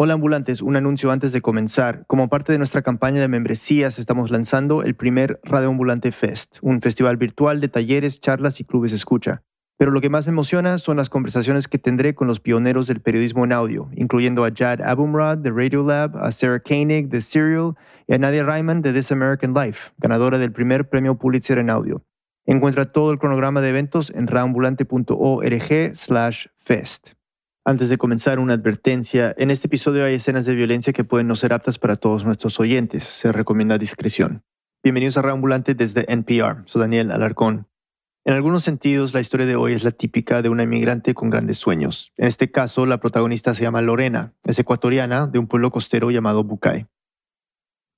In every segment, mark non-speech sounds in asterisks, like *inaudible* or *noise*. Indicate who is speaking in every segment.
Speaker 1: Hola ambulantes, un anuncio antes de comenzar. Como parte de nuestra campaña de membresías, estamos lanzando el primer Radio Ambulante Fest, un festival virtual de talleres, charlas y clubes escucha. Pero lo que más me emociona son las conversaciones que tendré con los pioneros del periodismo en audio, incluyendo a Jad Abumrad de Radiolab, a Sarah Koenig de Serial y a Nadia Ryman de This American Life, ganadora del primer premio Pulitzer en audio. Encuentra todo el cronograma de eventos en radioambulante.org/fest. Antes de comenzar, una advertencia. En este episodio hay escenas de violencia que pueden no ser aptas para todos nuestros oyentes. Se recomienda discreción. Bienvenidos a Reambulante desde NPR. Soy Daniel Alarcón. En algunos sentidos, la historia de hoy es la típica de una inmigrante con grandes sueños. En este caso, la protagonista se llama Lorena. Es ecuatoriana de un pueblo costero llamado Bucay.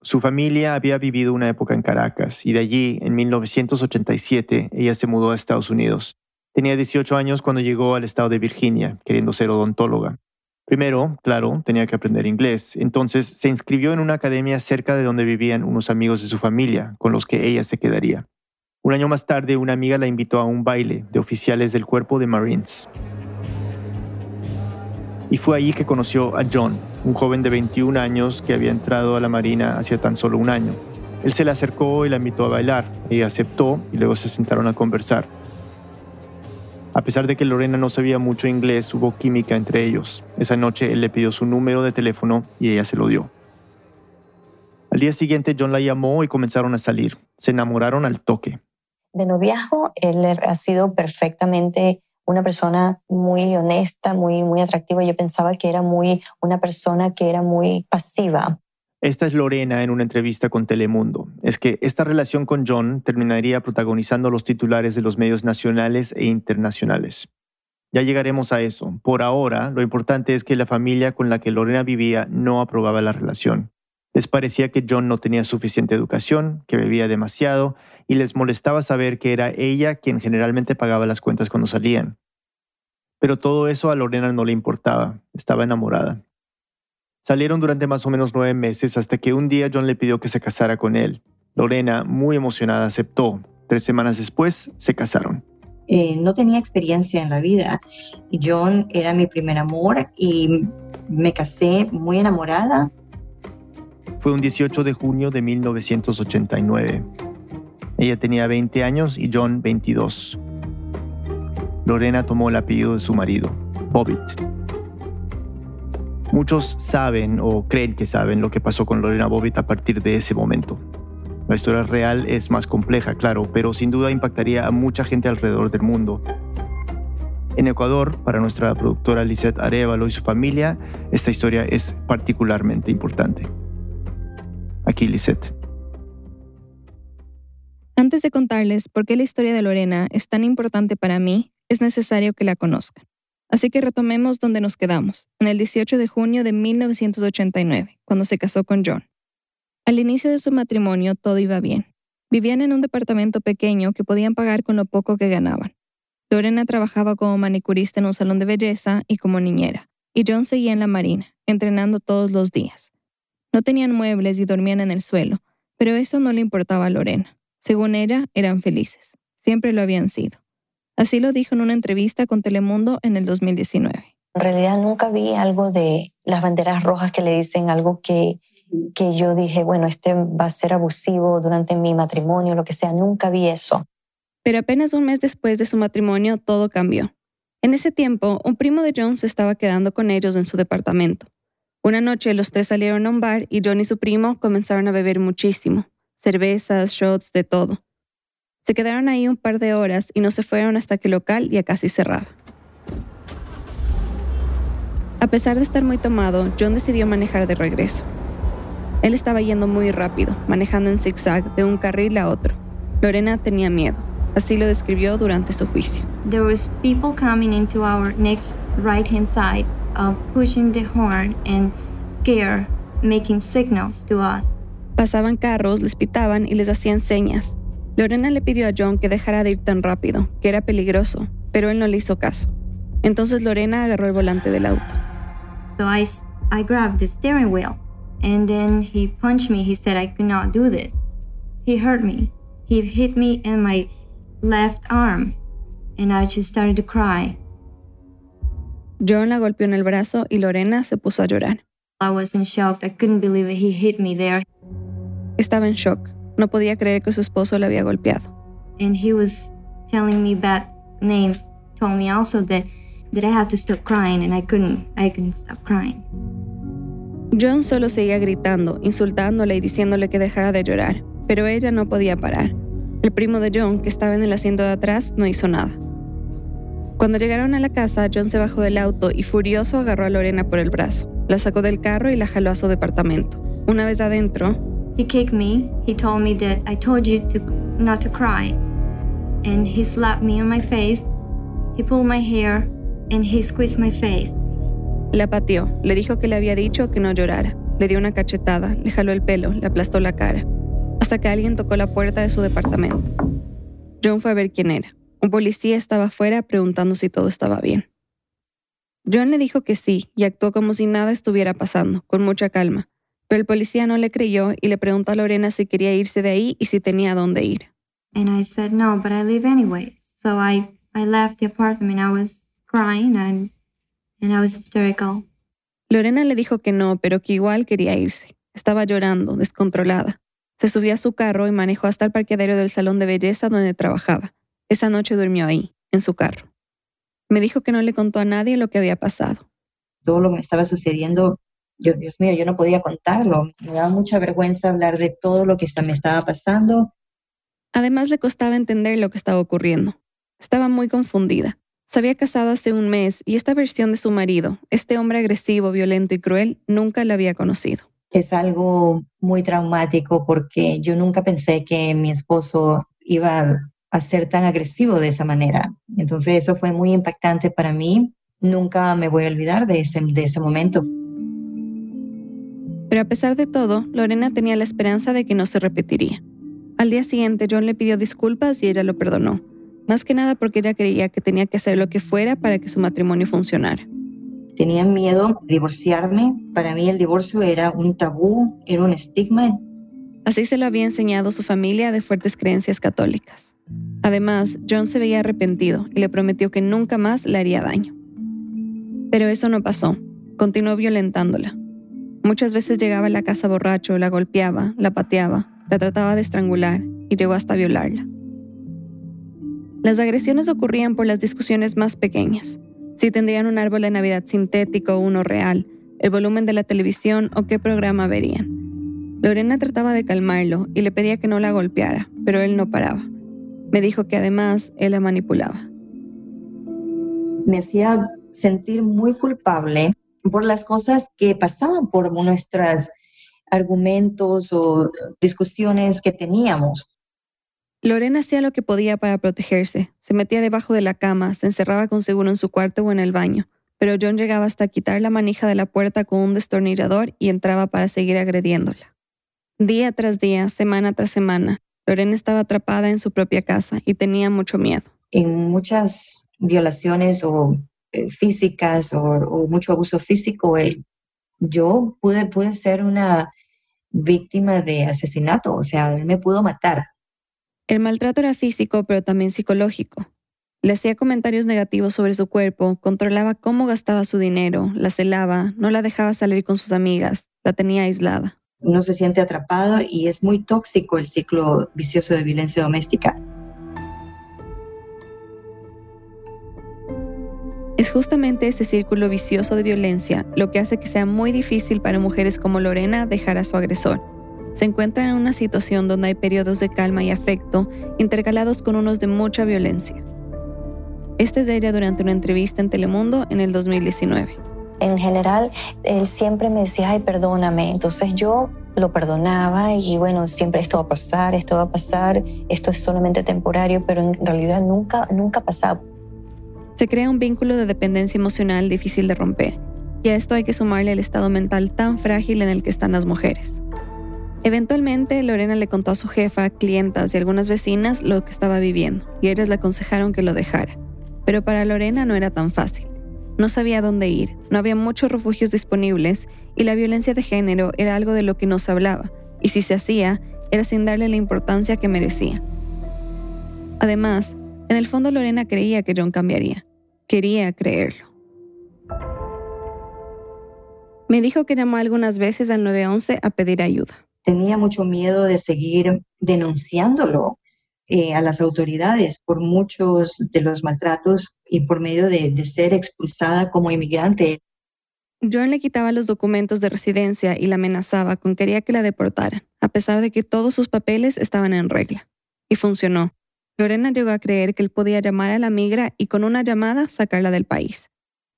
Speaker 1: Su familia había vivido una época en Caracas y de allí, en 1987, ella se mudó a Estados Unidos. Tenía 18 años cuando llegó al estado de Virginia, queriendo ser odontóloga. Primero, claro, tenía que aprender inglés, entonces se inscribió en una academia cerca de donde vivían unos amigos de su familia, con los que ella se quedaría. Un año más tarde, una amiga la invitó a un baile de oficiales del cuerpo de Marines. Y fue allí que conoció a John, un joven de 21 años que había entrado a la Marina hacía tan solo un año. Él se le acercó y la invitó a bailar. Ella aceptó y luego se sentaron a conversar. A pesar de que Lorena no sabía mucho inglés, hubo química entre ellos. Esa noche él le pidió su número de teléfono y ella se lo dio. Al día siguiente John la llamó y comenzaron a salir. Se enamoraron al toque.
Speaker 2: De noviazgo, él ha sido perfectamente una persona muy honesta, muy, muy atractiva. Yo pensaba que era muy una persona que era muy pasiva.
Speaker 1: Esta es Lorena en una entrevista con Telemundo. Es que esta relación con John terminaría protagonizando los titulares de los medios nacionales e internacionales. Ya llegaremos a eso. Por ahora, lo importante es que la familia con la que Lorena vivía no aprobaba la relación. Les parecía que John no tenía suficiente educación, que bebía demasiado, y les molestaba saber que era ella quien generalmente pagaba las cuentas cuando salían. Pero todo eso a Lorena no le importaba, estaba enamorada. Salieron durante más o menos nueve meses hasta que un día John le pidió que se casara con él. Lorena, muy emocionada, aceptó. Tres semanas después, se casaron.
Speaker 2: Eh, no tenía experiencia en la vida. John era mi primer amor y me casé muy enamorada.
Speaker 1: Fue un 18 de junio de 1989. Ella tenía 20 años y John 22. Lorena tomó el apellido de su marido, Bobbitt. Muchos saben o creen que saben lo que pasó con Lorena Bobbitt a partir de ese momento. La historia real es más compleja, claro, pero sin duda impactaría a mucha gente alrededor del mundo. En Ecuador, para nuestra productora Lisette Arevalo y su familia, esta historia es particularmente importante. Aquí Lisette.
Speaker 3: Antes de contarles por qué la historia de Lorena es tan importante para mí, es necesario que la conozcan. Así que retomemos donde nos quedamos, en el 18 de junio de 1989, cuando se casó con John. Al inicio de su matrimonio todo iba bien. Vivían en un departamento pequeño que podían pagar con lo poco que ganaban. Lorena trabajaba como manicurista en un salón de belleza y como niñera, y John seguía en la marina, entrenando todos los días. No tenían muebles y dormían en el suelo, pero eso no le importaba a Lorena. Según ella, eran felices. Siempre lo habían sido. Así lo dijo en una entrevista con Telemundo en el 2019.
Speaker 2: En realidad nunca vi algo de las banderas rojas que le dicen algo que, que yo dije, bueno, este va a ser abusivo durante mi matrimonio, lo que sea. Nunca vi eso.
Speaker 3: Pero apenas un mes después de su matrimonio, todo cambió. En ese tiempo, un primo de John se estaba quedando con ellos en su departamento. Una noche los tres salieron a un bar y John y su primo comenzaron a beber muchísimo. Cervezas, shots, de todo. Se quedaron ahí un par de horas y no se fueron hasta que el local ya casi cerraba. A pesar de estar muy tomado, John decidió manejar de regreso. Él estaba yendo muy rápido, manejando en zigzag de un carril a otro. Lorena tenía miedo. Así lo describió durante su juicio.
Speaker 4: There was people coming into our next right-hand side, uh, pushing the horn and scare, making signals to us.
Speaker 3: Pasaban carros, les pitaban y les hacían señas. Lorena le pidió a John que dejara de ir tan rápido, que era peligroso, pero él no le hizo caso. Entonces Lorena agarró el volante del auto.
Speaker 4: So I, I grabbed the steering wheel, and then he punched me. He said I could not do this. He hurt me. He hit me in my left arm, and I just started to cry.
Speaker 3: John la golpeó en el brazo y Lorena se puso a llorar.
Speaker 4: I was in shock. I couldn't believe it. He hit me there.
Speaker 3: Estaba en shock. No podía creer que su esposo la había golpeado.
Speaker 4: And he was telling me bad names. Told me also that that I have to stop crying and I couldn't I couldn't stop crying.
Speaker 3: John solo seguía gritando, insultándole y diciéndole que dejara de llorar, pero ella no podía parar. El primo de John, que estaba en el asiento de atrás, no hizo nada. Cuando llegaron a la casa, John se bajó del auto y furioso agarró a Lorena por el brazo, la sacó del carro y la jaló a su departamento. Una vez adentro,
Speaker 4: He kicked me. He told me that I told you to not to cry. And he slapped me on my face. He pulled my hair and he squeezed my face.
Speaker 3: la pateó, le dijo que le había dicho que no llorara, le dio una cachetada, le jaló el pelo, le aplastó la cara, hasta que alguien tocó la puerta de su departamento. John fue a ver quién era. Un policía estaba afuera preguntando si todo estaba bien. John le dijo que sí y actuó como si nada estuviera pasando, con mucha calma, pero el policía no le creyó y le preguntó a Lorena si quería irse de ahí y si tenía a dónde ir.
Speaker 4: And I said no, but I leave anyways. So I I left the apartment. I was crying and and I was hysterical.
Speaker 3: Lorena le dijo que no, pero que igual quería irse. Estaba llorando, descontrolada. Se subió a su carro y manejó hasta el parqueadero del salón de belleza donde trabajaba. Esa noche durmió ahí, en su carro. Me dijo que no le contó a nadie lo que había pasado.
Speaker 5: todo lo que me estaba sucediendo, yo, Dios mío, yo no podía contarlo. Me daba mucha vergüenza hablar de todo lo que me estaba pasando.
Speaker 3: Además le costaba entender lo que estaba ocurriendo. Estaba muy confundida. Se había casado hace un mes y esta versión de su marido, este hombre agresivo, violento y cruel, nunca la había conocido.
Speaker 5: Es algo muy traumático porque yo nunca pensé que mi esposo iba a ser tan agresivo de esa manera. Entonces eso fue muy impactante para mí. Nunca me voy a olvidar de ese, de ese momento.
Speaker 3: Pero a pesar de todo, Lorena tenía la esperanza de que no se repetiría. Al día siguiente, John le pidió disculpas y ella lo perdonó, más que nada porque ella creía que tenía que hacer lo que fuera para que su matrimonio funcionara.
Speaker 5: Tenía miedo de divorciarme. Para mí el divorcio era un tabú, era un estigma.
Speaker 3: Así se lo había enseñado su familia de fuertes creencias católicas. Además, John se veía arrepentido y le prometió que nunca más le haría daño. Pero eso no pasó. Continuó violentándola. Muchas veces llegaba a la casa borracho, la golpeaba, la pateaba, la trataba de estrangular y llegó hasta violarla. Las agresiones ocurrían por las discusiones más pequeñas. Si tendrían un árbol de Navidad sintético o uno real, el volumen de la televisión o qué programa verían. Lorena trataba de calmarlo y le pedía que no la golpeara, pero él no paraba. Me dijo que además él la manipulaba.
Speaker 5: me hacía sentir muy culpable por las cosas que pasaban por nuestros argumentos o discusiones que teníamos.
Speaker 3: Lorena hacía lo que podía para protegerse. Se metía debajo de la cama, se encerraba con seguro en su cuarto o en el baño, pero John llegaba hasta quitar la manija de la puerta con un destornillador y entraba para seguir agrediéndola. Día tras día, semana tras semana, Lorena estaba atrapada en su propia casa y tenía mucho miedo.
Speaker 5: En muchas violaciones o físicas o, o mucho abuso físico, eh, yo pude, pude ser una víctima de asesinato, o sea, él me pudo matar.
Speaker 3: El maltrato era físico, pero también psicológico. Le hacía comentarios negativos sobre su cuerpo, controlaba cómo gastaba su dinero, la celaba, no la dejaba salir con sus amigas, la tenía aislada.
Speaker 5: Uno se siente atrapado y es muy tóxico el ciclo vicioso de violencia doméstica.
Speaker 3: Es justamente ese círculo vicioso de violencia lo que hace que sea muy difícil para mujeres como Lorena dejar a su agresor. Se encuentran en una situación donde hay periodos de calma y afecto intercalados con unos de mucha violencia. Este es de ella durante una entrevista en Telemundo en el 2019.
Speaker 2: En general, él siempre me decía, ay, perdóname. Entonces yo lo perdonaba y bueno, siempre esto va a pasar, esto va a pasar, esto es solamente temporario, pero en realidad nunca, nunca pasaba.
Speaker 3: Se crea un vínculo de dependencia emocional difícil de romper, y a esto hay que sumarle el estado mental tan frágil en el que están las mujeres. Eventualmente, Lorena le contó a su jefa, clientas y algunas vecinas lo que estaba viviendo, y ellas le aconsejaron que lo dejara. Pero para Lorena no era tan fácil. No sabía dónde ir, no había muchos refugios disponibles, y la violencia de género era algo de lo que no se hablaba, y si se hacía, era sin darle la importancia que merecía. Además, en el fondo Lorena creía que John cambiaría. Quería creerlo. Me dijo que llamó algunas veces al 911 a pedir ayuda.
Speaker 5: Tenía mucho miedo de seguir denunciándolo eh, a las autoridades por muchos de los maltratos y por medio de, de ser expulsada como inmigrante.
Speaker 3: John le quitaba los documentos de residencia y la amenazaba con que quería que la deportaran, a pesar de que todos sus papeles estaban en regla. Y funcionó. Lorena llegó a creer que él podía llamar a la migra y con una llamada sacarla del país.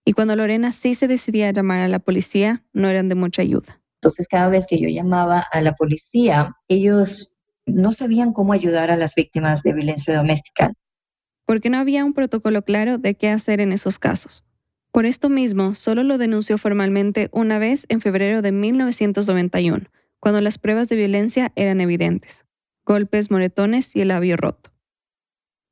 Speaker 3: Y cuando Lorena sí se decidía a llamar a la policía, no eran de mucha ayuda.
Speaker 5: Entonces, cada vez que yo llamaba a la policía, ellos no sabían cómo ayudar a las víctimas de violencia doméstica.
Speaker 3: Porque no había un protocolo claro de qué hacer en esos casos. Por esto mismo, solo lo denunció formalmente una vez en febrero de 1991, cuando las pruebas de violencia eran evidentes. Golpes, moretones y el labio roto.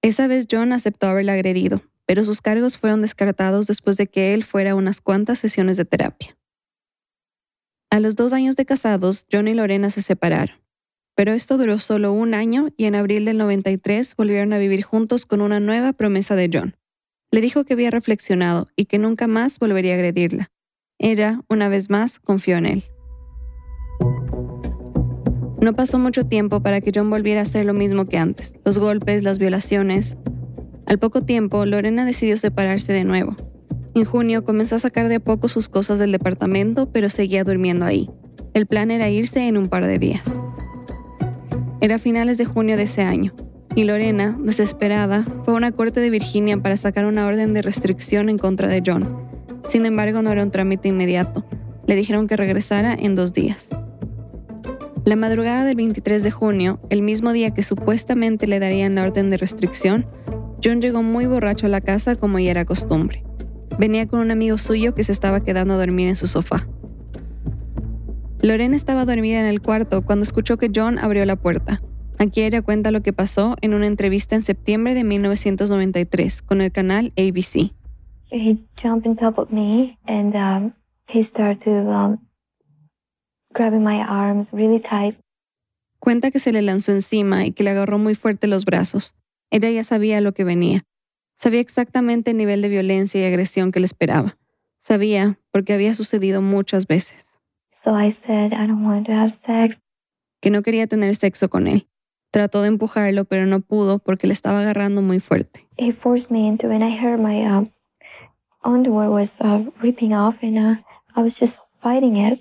Speaker 3: Esa vez John aceptó haberla agredido, pero sus cargos fueron descartados después de que él fuera a unas cuantas sesiones de terapia. A los dos años de casados, John y Lorena se separaron. Pero esto duró solo un año y en abril del 93 volvieron a vivir juntos con una nueva promesa de John. Le dijo que había reflexionado y que nunca más volvería a agredirla. Ella, una vez más, confió en él. No pasó mucho tiempo para que John volviera a hacer lo mismo que antes, los golpes, las violaciones. Al poco tiempo, Lorena decidió separarse de nuevo. En junio comenzó a sacar de a poco sus cosas del departamento, pero seguía durmiendo ahí. El plan era irse en un par de días. Era finales de junio de ese año, y Lorena, desesperada, fue a una corte de Virginia para sacar una orden de restricción en contra de John. Sin embargo, no era un trámite inmediato. Le dijeron que regresara en dos días. La madrugada del 23 de junio, el mismo día que supuestamente le darían la orden de restricción, John llegó muy borracho a la casa como ya era costumbre. Venía con un amigo suyo que se estaba quedando a dormir en su sofá. Lorena estaba dormida en el cuarto cuando escuchó que John abrió la puerta. Aquí ella cuenta lo que pasó en una entrevista en septiembre de 1993 con el canal ABC.
Speaker 6: He jumped on top of me and um, he started to um, grabbing my arms really tight.
Speaker 3: Cuenta que se le lanzó encima y que le agarró muy fuerte los brazos. Ella ya sabía lo que venía. Sabía exactamente el nivel de violencia y agresión que le esperaba. Sabía porque había sucedido muchas veces.
Speaker 6: So I said, I don't want to have sex.
Speaker 3: Que no quería tener sexo con él. Trató de empujarlo, pero no pudo porque le estaba agarrando muy fuerte.
Speaker 6: He forced me into it and I heard my um, underwear was uh, ripping off and uh, I was just fighting it.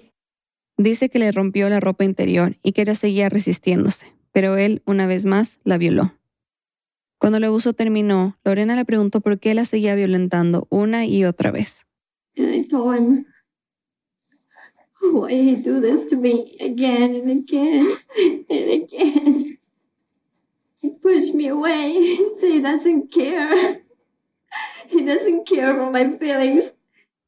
Speaker 3: Dice que le rompió la ropa interior y que ella seguía resistiéndose, pero él, una vez más, la violó. Cuando el abuso terminó, Lorena le preguntó por qué la seguía violentando una y otra vez.
Speaker 7: And I told him why he do this to me again and again and again. He pushed me away and *laughs* he doesn't care. He doesn't care for my feelings.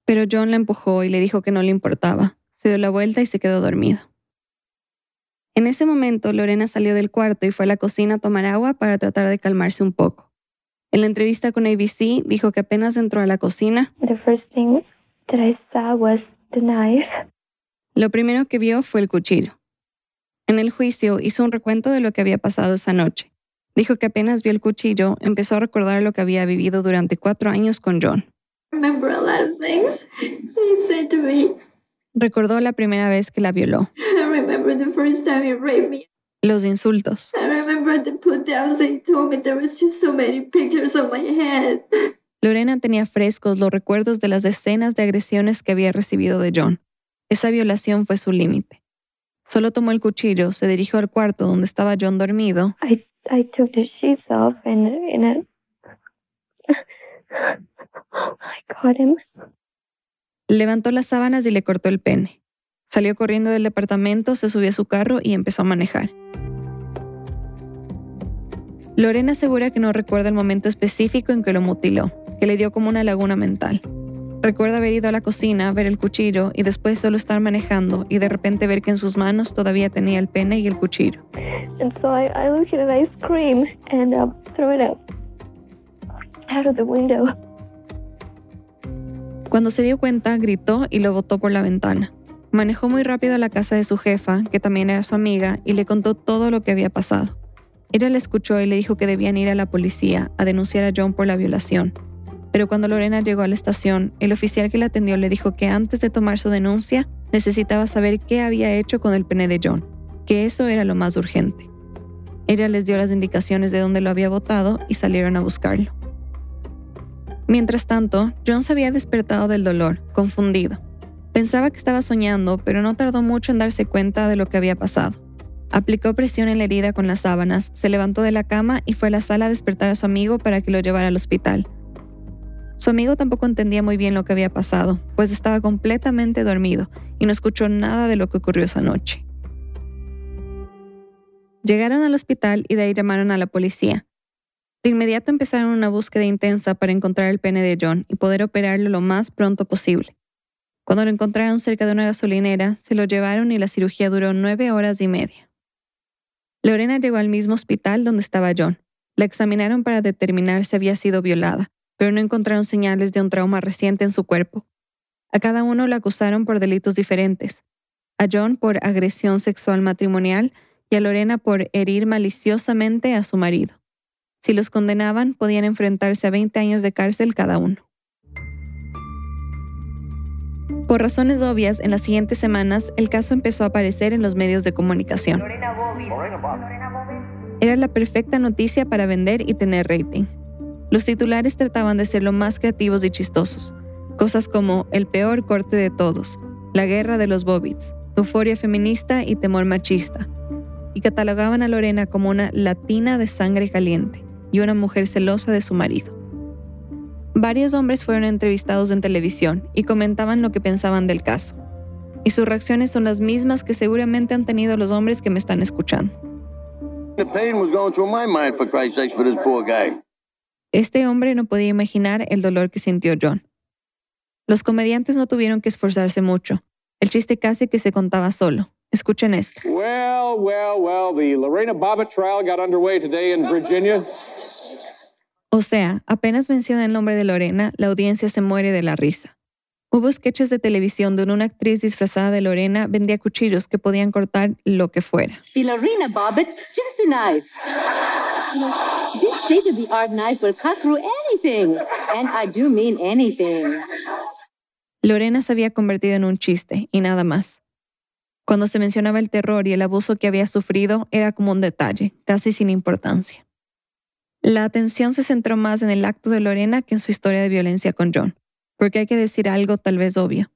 Speaker 3: Pero John la empujó y le dijo que no le importaba. Se dio la vuelta y se quedó dormido. En ese momento, Lorena salió del cuarto y fue a la cocina a tomar agua para tratar de calmarse un poco. En la entrevista con ABC, dijo que apenas entró a la cocina,
Speaker 6: The first thing that I saw was the knife.
Speaker 3: lo primero que vio fue el cuchillo. En el juicio hizo un recuento de lo que había pasado esa noche. Dijo que apenas vio el cuchillo, empezó a recordar lo que había vivido durante cuatro años con John.
Speaker 7: Remember a lot of things he said to me.
Speaker 3: Recordó la primera vez que la violó,
Speaker 7: I remember the first time he raped me.
Speaker 3: los insultos,
Speaker 7: I remember the put downs that he told me there was just so many pictures on my head.
Speaker 3: Lorena tenía frescos los recuerdos de las decenas de agresiones que había recibido de John. Esa violación fue su límite. Solo tomó el cuchillo, se dirigió al cuarto donde estaba John dormido
Speaker 6: I I took the sheets off and and I, *laughs* I caught him.
Speaker 3: Levantó las sábanas y le cortó el pene. Salió corriendo del departamento, se subió a su carro y empezó a manejar. Lorena asegura que no recuerda el momento específico en que lo mutiló, que le dio como una laguna mental. Recuerda haber ido a la cocina, ver el cuchillo y después solo estar manejando y de repente ver que en sus manos todavía tenía el pene y el cuchillo.
Speaker 6: And so I, look at it and I scream and uh, throw it out out of the window.
Speaker 3: Cuando se dio cuenta, gritó y lo botó por la ventana. Manejó muy rápido a la casa de su jefa, que también era su amiga, y le contó todo lo que había pasado. Ella le escuchó y le dijo que debían ir a la policía a denunciar a John por la violación. Pero cuando Lorena llegó a la estación, el oficial que la atendió le dijo que antes de tomar su denuncia, necesitaba saber qué había hecho con el pene de John, que eso era lo más urgente. Ella les dio las indicaciones de dónde lo había botado y salieron a buscarlo. Mientras tanto, John se había despertado del dolor, confundido. Pensaba que estaba soñando, pero no tardó mucho en darse cuenta de lo que había pasado. Aplicó presión en la herida con las sábanas, se levantó de la cama y fue a la sala a despertar a su amigo para que lo llevara al hospital. Su amigo tampoco entendía muy bien lo que había pasado, pues estaba completamente dormido y no escuchó nada de lo que ocurrió esa noche. Llegaron al hospital y de ahí llamaron a la policía. De inmediato empezaron una búsqueda intensa para encontrar el pene de John y poder operarlo lo más pronto posible. Cuando lo encontraron cerca de una gasolinera, se lo llevaron y la cirugía duró nueve horas y media. Lorena llegó al mismo hospital donde estaba John. La examinaron para determinar si había sido violada, pero no encontraron señales de un trauma reciente en su cuerpo. A cada uno lo acusaron por delitos diferentes. A John por agresión sexual matrimonial y a Lorena por herir maliciosamente a su marido. Si los condenaban, podían enfrentarse a 20 años de cárcel cada uno. Por razones obvias, en las siguientes semanas el caso empezó a aparecer en los medios de comunicación. Era la perfecta noticia para vender y tener rating. Los titulares trataban de ser lo más creativos y chistosos. Cosas como el peor corte de todos, la guerra de los Bobbits, euforia feminista y temor machista. Y catalogaban a Lorena como una latina de sangre caliente y una mujer celosa de su marido. Varios hombres fueron entrevistados en televisión y comentaban lo que pensaban del caso. Y sus reacciones son las mismas que seguramente han tenido los hombres que me están escuchando. Este hombre no podía imaginar el dolor que sintió John. Los comediantes no tuvieron que esforzarse mucho. El chiste casi que se contaba solo. Escuchen esto.
Speaker 8: Well, well, well, the Lorena Bobbitt trial got underway today in Virginia.
Speaker 3: O sea, apenas menciona el nombre de Lorena, la audiencia se muere de la risa. Hubo sketches de televisión donde una actriz disfrazada de Lorena vendía cuchillos que podían cortar lo que fuera.
Speaker 9: The Lorena Bobbitt, just a knife. This state-of-the-art knife will cut through anything. And I do mean anything.
Speaker 3: Lorena se había convertido en un chiste y nada más. Cuando se mencionaba el terror y el abuso que había sufrido, era como un detalle, casi sin importancia. La atención se centró más en el acto de Lorena que en su historia de violencia con John porque hay que decir algo tal vez obvio.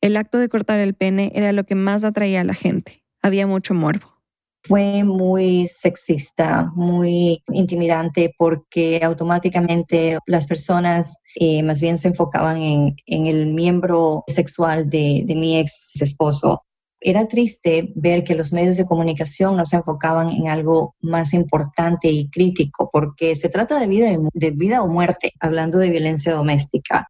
Speaker 3: El acto de cortar el pene era lo que más atraía a la gente. Había mucho morbo.
Speaker 5: Fue muy sexista, muy intimidante porque automáticamente las personas eh, más bien se enfocaban en, el miembro sexual de, mi ex esposo. Era triste ver que los medios de comunicación no se enfocaban en algo más importante y crítico, porque se trata de vida, de vida o muerte, hablando de violencia doméstica.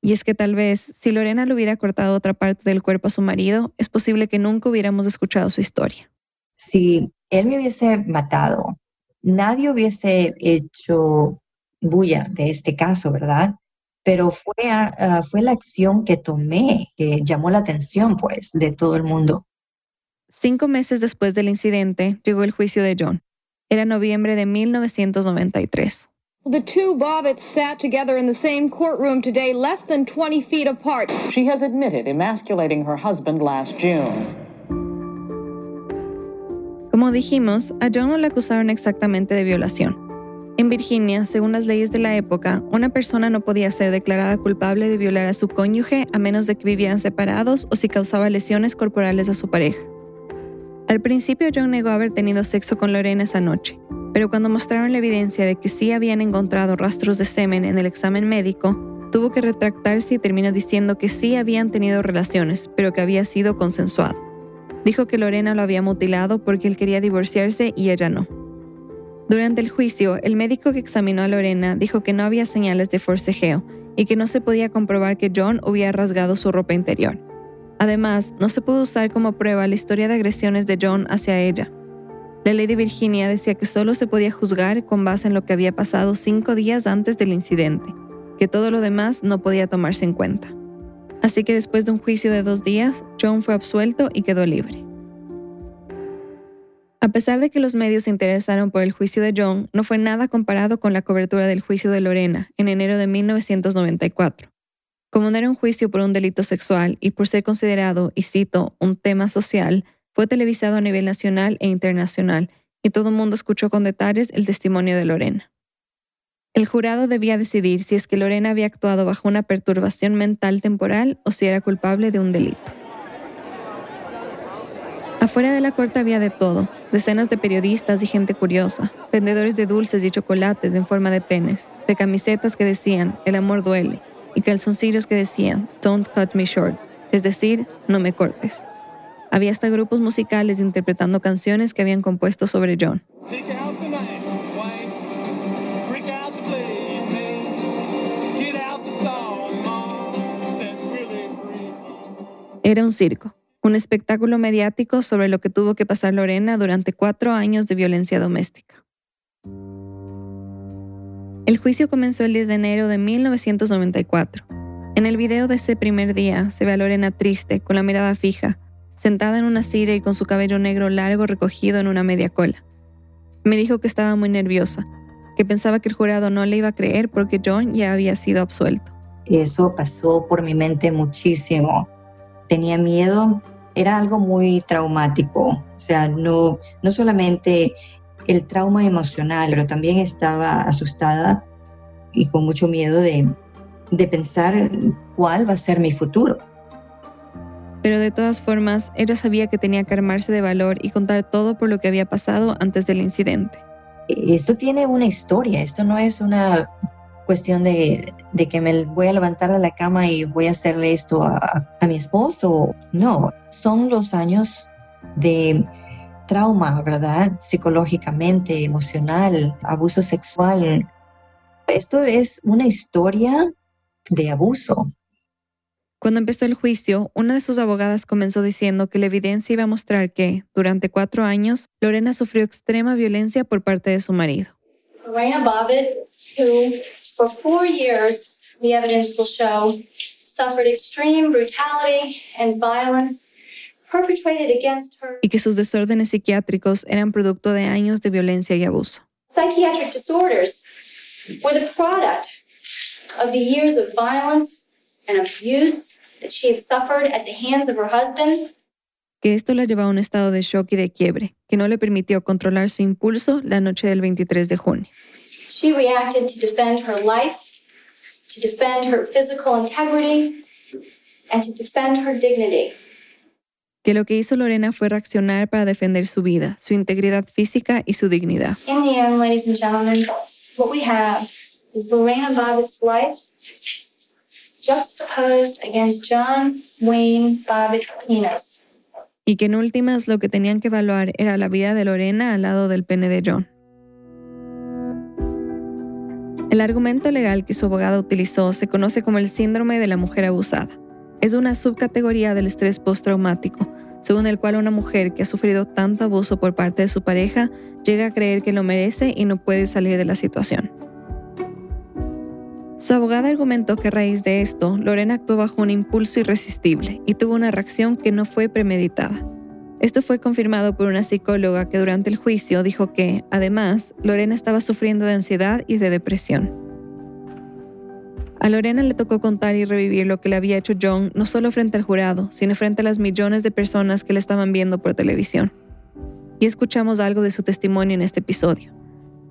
Speaker 3: Y es que tal vez si Lorena le hubiera cortado otra parte del cuerpo a su marido, es posible que nunca hubiéramos escuchado su historia.
Speaker 5: Si él me hubiese matado, nadie hubiese hecho bulla de este caso, ¿verdad? Pero fue, fue la acción que tomé que llamó la atención, pues, de todo el mundo.
Speaker 3: Cinco meses después del incidente, llegó el juicio de John. Era noviembre de 1993.
Speaker 10: The two Bobbitts sat together in the same courtroom today, less than 20 feet apart.
Speaker 11: She has admitted emasculating her husband last June.
Speaker 3: Como dijimos, a John no le acusaron exactamente de violación. En Virginia, según las leyes de la época, una persona no podía ser declarada culpable de violar a su cónyuge a menos de que vivieran separados o si causaba lesiones corporales a su pareja. Al principio, John negó haber tenido sexo con Lorena esa noche, pero cuando mostraron la evidencia de que sí habían encontrado rastros de semen en el examen médico, tuvo que retractarse y terminó diciendo que sí habían tenido relaciones, pero que había sido consensuado. Dijo que Lorena lo había mutilado porque él quería divorciarse y ella no. Durante el juicio, el médico que examinó a Lorena dijo que no había señales de forcejeo y que no se podía comprobar que John hubiera rasgado su ropa interior. Además, no se pudo usar como prueba la historia de agresiones de John hacia ella, la ley de Virginia decía que solo se podía juzgar con base en lo que había pasado cinco días antes del incidente, que todo lo demás no podía tomarse en cuenta. Así que después de un juicio de dos días, John fue absuelto y quedó libre. A pesar de que los medios se interesaron por el juicio de John, no fue nada comparado con la cobertura del juicio de Lorena en enero de 1994. Como no era un juicio por un delito sexual y por ser considerado, y cito, un tema social, fue televisado a nivel nacional e internacional y todo el mundo escuchó con detalles el testimonio de Lorena. El jurado debía decidir si es que Lorena había actuado bajo una perturbación mental temporal o si era culpable de un delito. Afuera de la corte había de todo, decenas de periodistas y gente curiosa, vendedores de dulces y chocolates en forma de penes, de camisetas que decían El amor duele y calzoncillos que decían Don't cut me short, es decir, no me cortes. Había hasta grupos musicales interpretando canciones que habían compuesto sobre John. Era un circo, un espectáculo mediático sobre lo que tuvo que pasar Lorena durante cuatro años de violencia doméstica. El juicio comenzó el 10 de enero de 1994. En el video de ese primer día se ve a Lorena triste, con la mirada fija, sentada en una silla y con su cabello negro largo recogido en una media cola. Me dijo que estaba muy nerviosa, que pensaba que el jurado no le iba a creer porque John ya había sido absuelto.
Speaker 5: Eso pasó por mi mente muchísimo. Tenía miedo era algo muy traumático. O sea, no, no solamente el trauma emocional, pero también estaba asustada y con mucho miedo de, de pensar cuál va a ser mi futuro.
Speaker 3: Pero de todas formas, ella sabía que tenía que armarse de valor y contar todo por lo que había pasado antes del incidente.
Speaker 5: Esto tiene una historia, esto no es una cuestión de, que me voy a levantar de la cama y voy a hacerle esto a, mi esposo. No, son los años de trauma, ¿verdad? Psicológicamente, emocional, abuso sexual. Esto es una historia de abuso.
Speaker 3: Cuando empezó el juicio, una de sus abogadas comenzó diciendo que la evidencia iba a mostrar que, durante cuatro años, Lorena sufrió extrema violencia por parte de su marido.
Speaker 12: Lorena Bobbitt, For four years, the evidence will show, suffered extreme brutality and violence perpetrated against her.
Speaker 3: Y que sus desórdenes psiquiátricos eran producto de años de violencia y abuso.
Speaker 12: Psychiatric disorders were the product of the years of violence and abuse that she had suffered at the hands of her husband.
Speaker 3: que esto la llevó a un estado de shock y de quiebre, que no le permitió controlar su impulso la noche del 23 de junio.
Speaker 12: She reacted to defend her life, to defend her physical integrity, and to defend her dignity.
Speaker 3: Que lo que hizo Lorena fue reaccionar para defender su vida, su integridad física y su dignidad.
Speaker 12: In the end, ladies and gentlemen, what we have is Lorena Bobbitt's life juxtaposed against John Wayne Bobbitt's penis.
Speaker 3: Y que en últimas lo que tenían que evaluar era la vida de Lorena al lado del pene de John. El argumento legal que su abogado utilizó se conoce como el síndrome de la mujer abusada. Es una subcategoría del estrés postraumático, según el cual una mujer que ha sufrido tanto abuso por parte de su pareja llega a creer que lo merece y no puede salir de la situación. Su abogada argumentó que a raíz de esto, Lorena actuó bajo un impulso irresistible y tuvo una reacción que no fue premeditada. Esto fue confirmado por una psicóloga que durante el juicio dijo que, además, Lorena estaba sufriendo de ansiedad y de depresión. A Lorena le tocó contar y revivir lo que le había hecho John no solo frente al jurado, sino frente a las millones de personas que le estaban viendo por televisión. Y escuchamos algo de su testimonio en este episodio.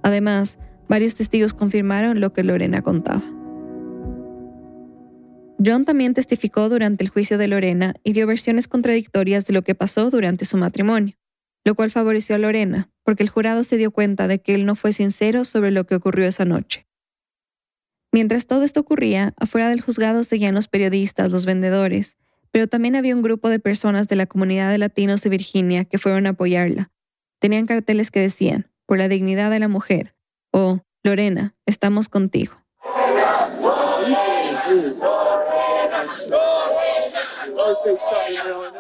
Speaker 3: Además, varios testigos confirmaron lo que Lorena contaba. John también testificó durante el juicio de Lorena y dio versiones contradictorias de lo que pasó durante su matrimonio, lo cual favoreció a Lorena, porque el jurado se dio cuenta de que él no fue sincero sobre lo que ocurrió esa noche. Mientras todo esto ocurría, afuera del juzgado seguían los periodistas, los vendedores, pero también había un grupo de personas de la comunidad de latinos de Virginia que fueron a apoyarla. Tenían carteles que decían, por la dignidad de la mujer, o, Lorena, estamos contigo.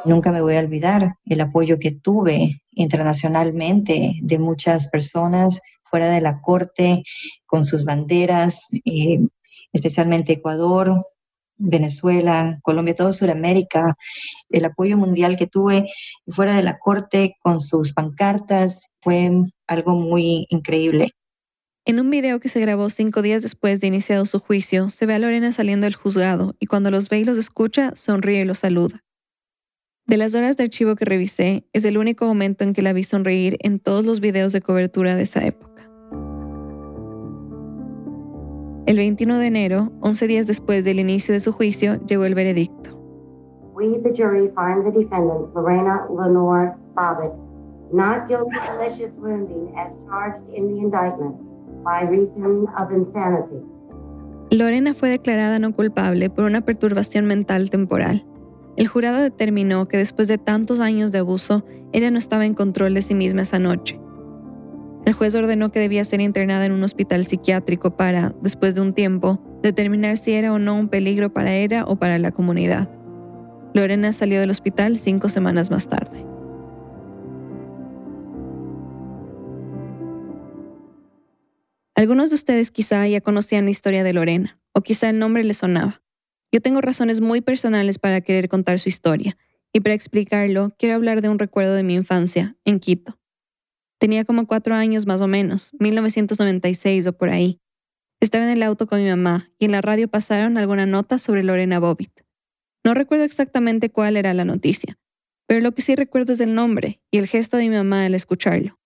Speaker 5: Nunca me voy a olvidar el apoyo que tuve internacionalmente de muchas personas fuera de la corte con sus banderas, eh, especialmente Ecuador, Venezuela, Colombia, todo Sudamérica, el apoyo mundial que tuve fuera de la corte con sus pancartas fue algo muy increíble.
Speaker 3: En un video que se grabó cinco días después de iniciado su juicio, se ve a Lorena saliendo del juzgado y cuando los ve y los escucha, sonríe y los saluda. De las horas de archivo que revisé, es el único momento en que la vi sonreír en todos los videos de cobertura de esa época. El 21 de enero, 11 días después del inicio de su juicio, llegó el veredicto.
Speaker 13: We, the jury, find the defendant, Lorena Lenore Bobbitt, not guilty of malicious wounding as charged in the indictment
Speaker 3: Lorena fue declarada no culpable por una perturbación mental temporal. El jurado determinó que después de tantos años de abuso, ella no estaba en control de sí misma esa noche. El juez ordenó que debía ser internada en un hospital psiquiátrico para, después de un tiempo, determinar si era o no un peligro para ella o para la comunidad. Lorena salió del hospital cinco semanas más tarde. Algunos de ustedes quizá ya conocían la historia de Lorena, o quizá el nombre le sonaba. Yo tengo razones muy personales para querer contar su historia, y para explicarlo quiero hablar de un recuerdo de mi infancia, en Quito. Tenía como cuatro años más o menos, 1996 o por ahí. Estaba en el auto con mi mamá y en la radio pasaron alguna nota sobre Lorena Bobbitt. No recuerdo exactamente cuál era la noticia, pero lo que sí recuerdo es el nombre y el gesto de mi mamá al escucharlo.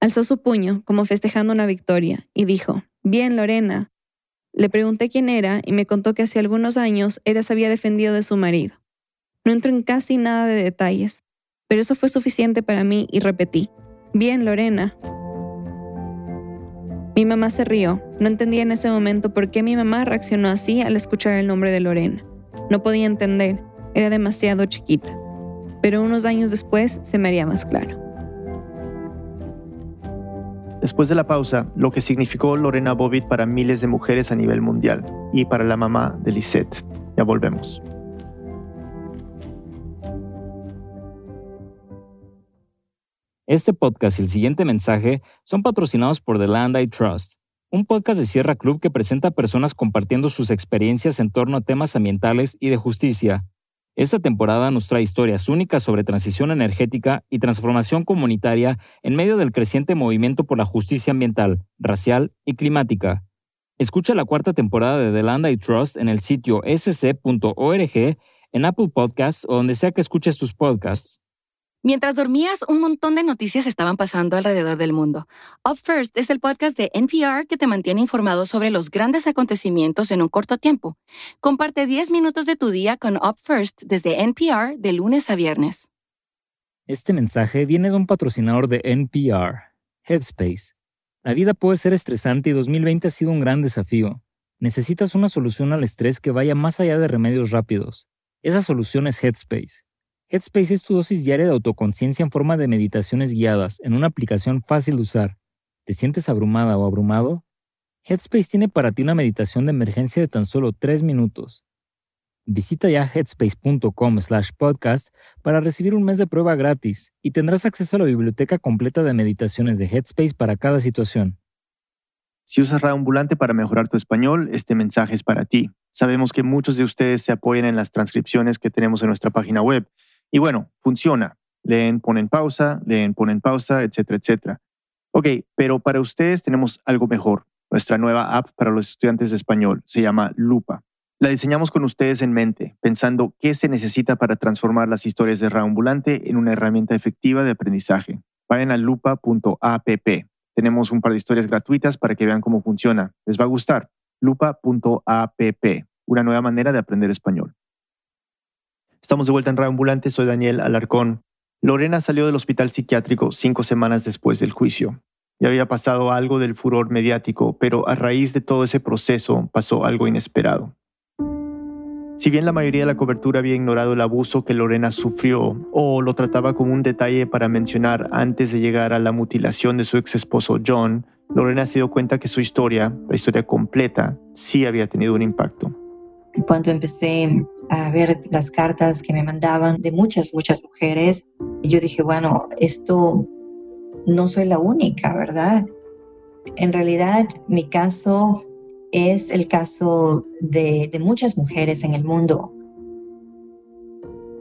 Speaker 3: Alzó su puño, como festejando una victoria, y dijo, Bien, Lorena. Le pregunté quién era y me contó que hace algunos años ella se había defendido de su marido. No entro en casi nada de detalles, pero eso fue suficiente para mí y repetí, Bien, Lorena. Mi mamá se rió. No entendía en ese momento por qué mi mamá reaccionó así al escuchar el nombre de Lorena. No podía entender, era demasiado chiquita. Pero unos años después se me haría más claro.
Speaker 1: Después de la pausa, lo que significó Lorena Bobbitt para miles de mujeres a nivel mundial y para la mamá de Lisette. Ya volvemos.
Speaker 14: Este podcast y el siguiente mensaje son patrocinados por The Land I Trust, un podcast de Sierra Club que presenta a personas compartiendo sus experiencias en torno a temas ambientales y de justicia. Esta temporada nos trae historias únicas sobre transición energética y transformación comunitaria en medio del creciente movimiento por la justicia ambiental, racial y climática. Escucha la cuarta temporada de The Land I Trust en el sitio sc.org, en Apple Podcasts o donde sea que escuches tus podcasts.
Speaker 15: Mientras dormías, un montón de noticias estaban pasando alrededor del mundo. Up First es el podcast de NPR que te mantiene informado sobre los grandes acontecimientos en un corto tiempo. Comparte 10 minutos de tu día con Up First desde NPR de lunes a viernes.
Speaker 14: Este mensaje viene de un patrocinador de NPR, Headspace. La vida puede ser estresante y 2020 ha sido un gran desafío. Necesitas una solución al estrés que vaya más allá de remedios rápidos. Esa solución es Headspace. Headspace es tu dosis diaria de autoconciencia en forma de meditaciones guiadas en una aplicación fácil de usar. ¿Te sientes abrumada o abrumado? Headspace tiene para ti una meditación de emergencia de tan solo 3 minutos. Visita ya headspace.com slash podcast para recibir un mes de prueba gratis y tendrás acceso a la biblioteca completa de meditaciones de Headspace para cada situación.
Speaker 1: Si usas Ambulante para mejorar tu español, este mensaje es para ti. Sabemos que muchos de ustedes se apoyan en las transcripciones que tenemos en nuestra página web y bueno, funciona. Leen, ponen pausa, leen, ponen pausa, etcétera, etcétera. Ok, pero para ustedes tenemos algo mejor. Nuestra nueva app para los estudiantes de español se llama Lupa. La diseñamos con ustedes en mente, pensando qué se necesita para transformar las historias de Raambulante en una herramienta efectiva de aprendizaje. Vayan a lupa.app. Tenemos un par de historias gratuitas para que vean cómo funciona. Les va a gustar. lupa.app, una nueva manera de aprender español. Estamos de vuelta en Radio soy Daniel Alarcón. Lorena salió del hospital psiquiátrico cinco semanas después del juicio. Ya había pasado algo del furor mediático, pero a raíz de todo ese proceso pasó algo inesperado. Si bien la mayoría de la cobertura había ignorado el abuso que Lorena sufrió o lo trataba como un detalle para mencionar antes de llegar a la mutilación de su ex esposo John, Lorena se dio cuenta que su historia, la historia completa, sí había tenido un impacto.
Speaker 5: Cuando empecé a ver las cartas que me mandaban de muchas, muchas mujeres, yo dije, bueno, esto no soy la única, ¿verdad? En realidad, mi caso es el caso de, de muchas mujeres en el mundo.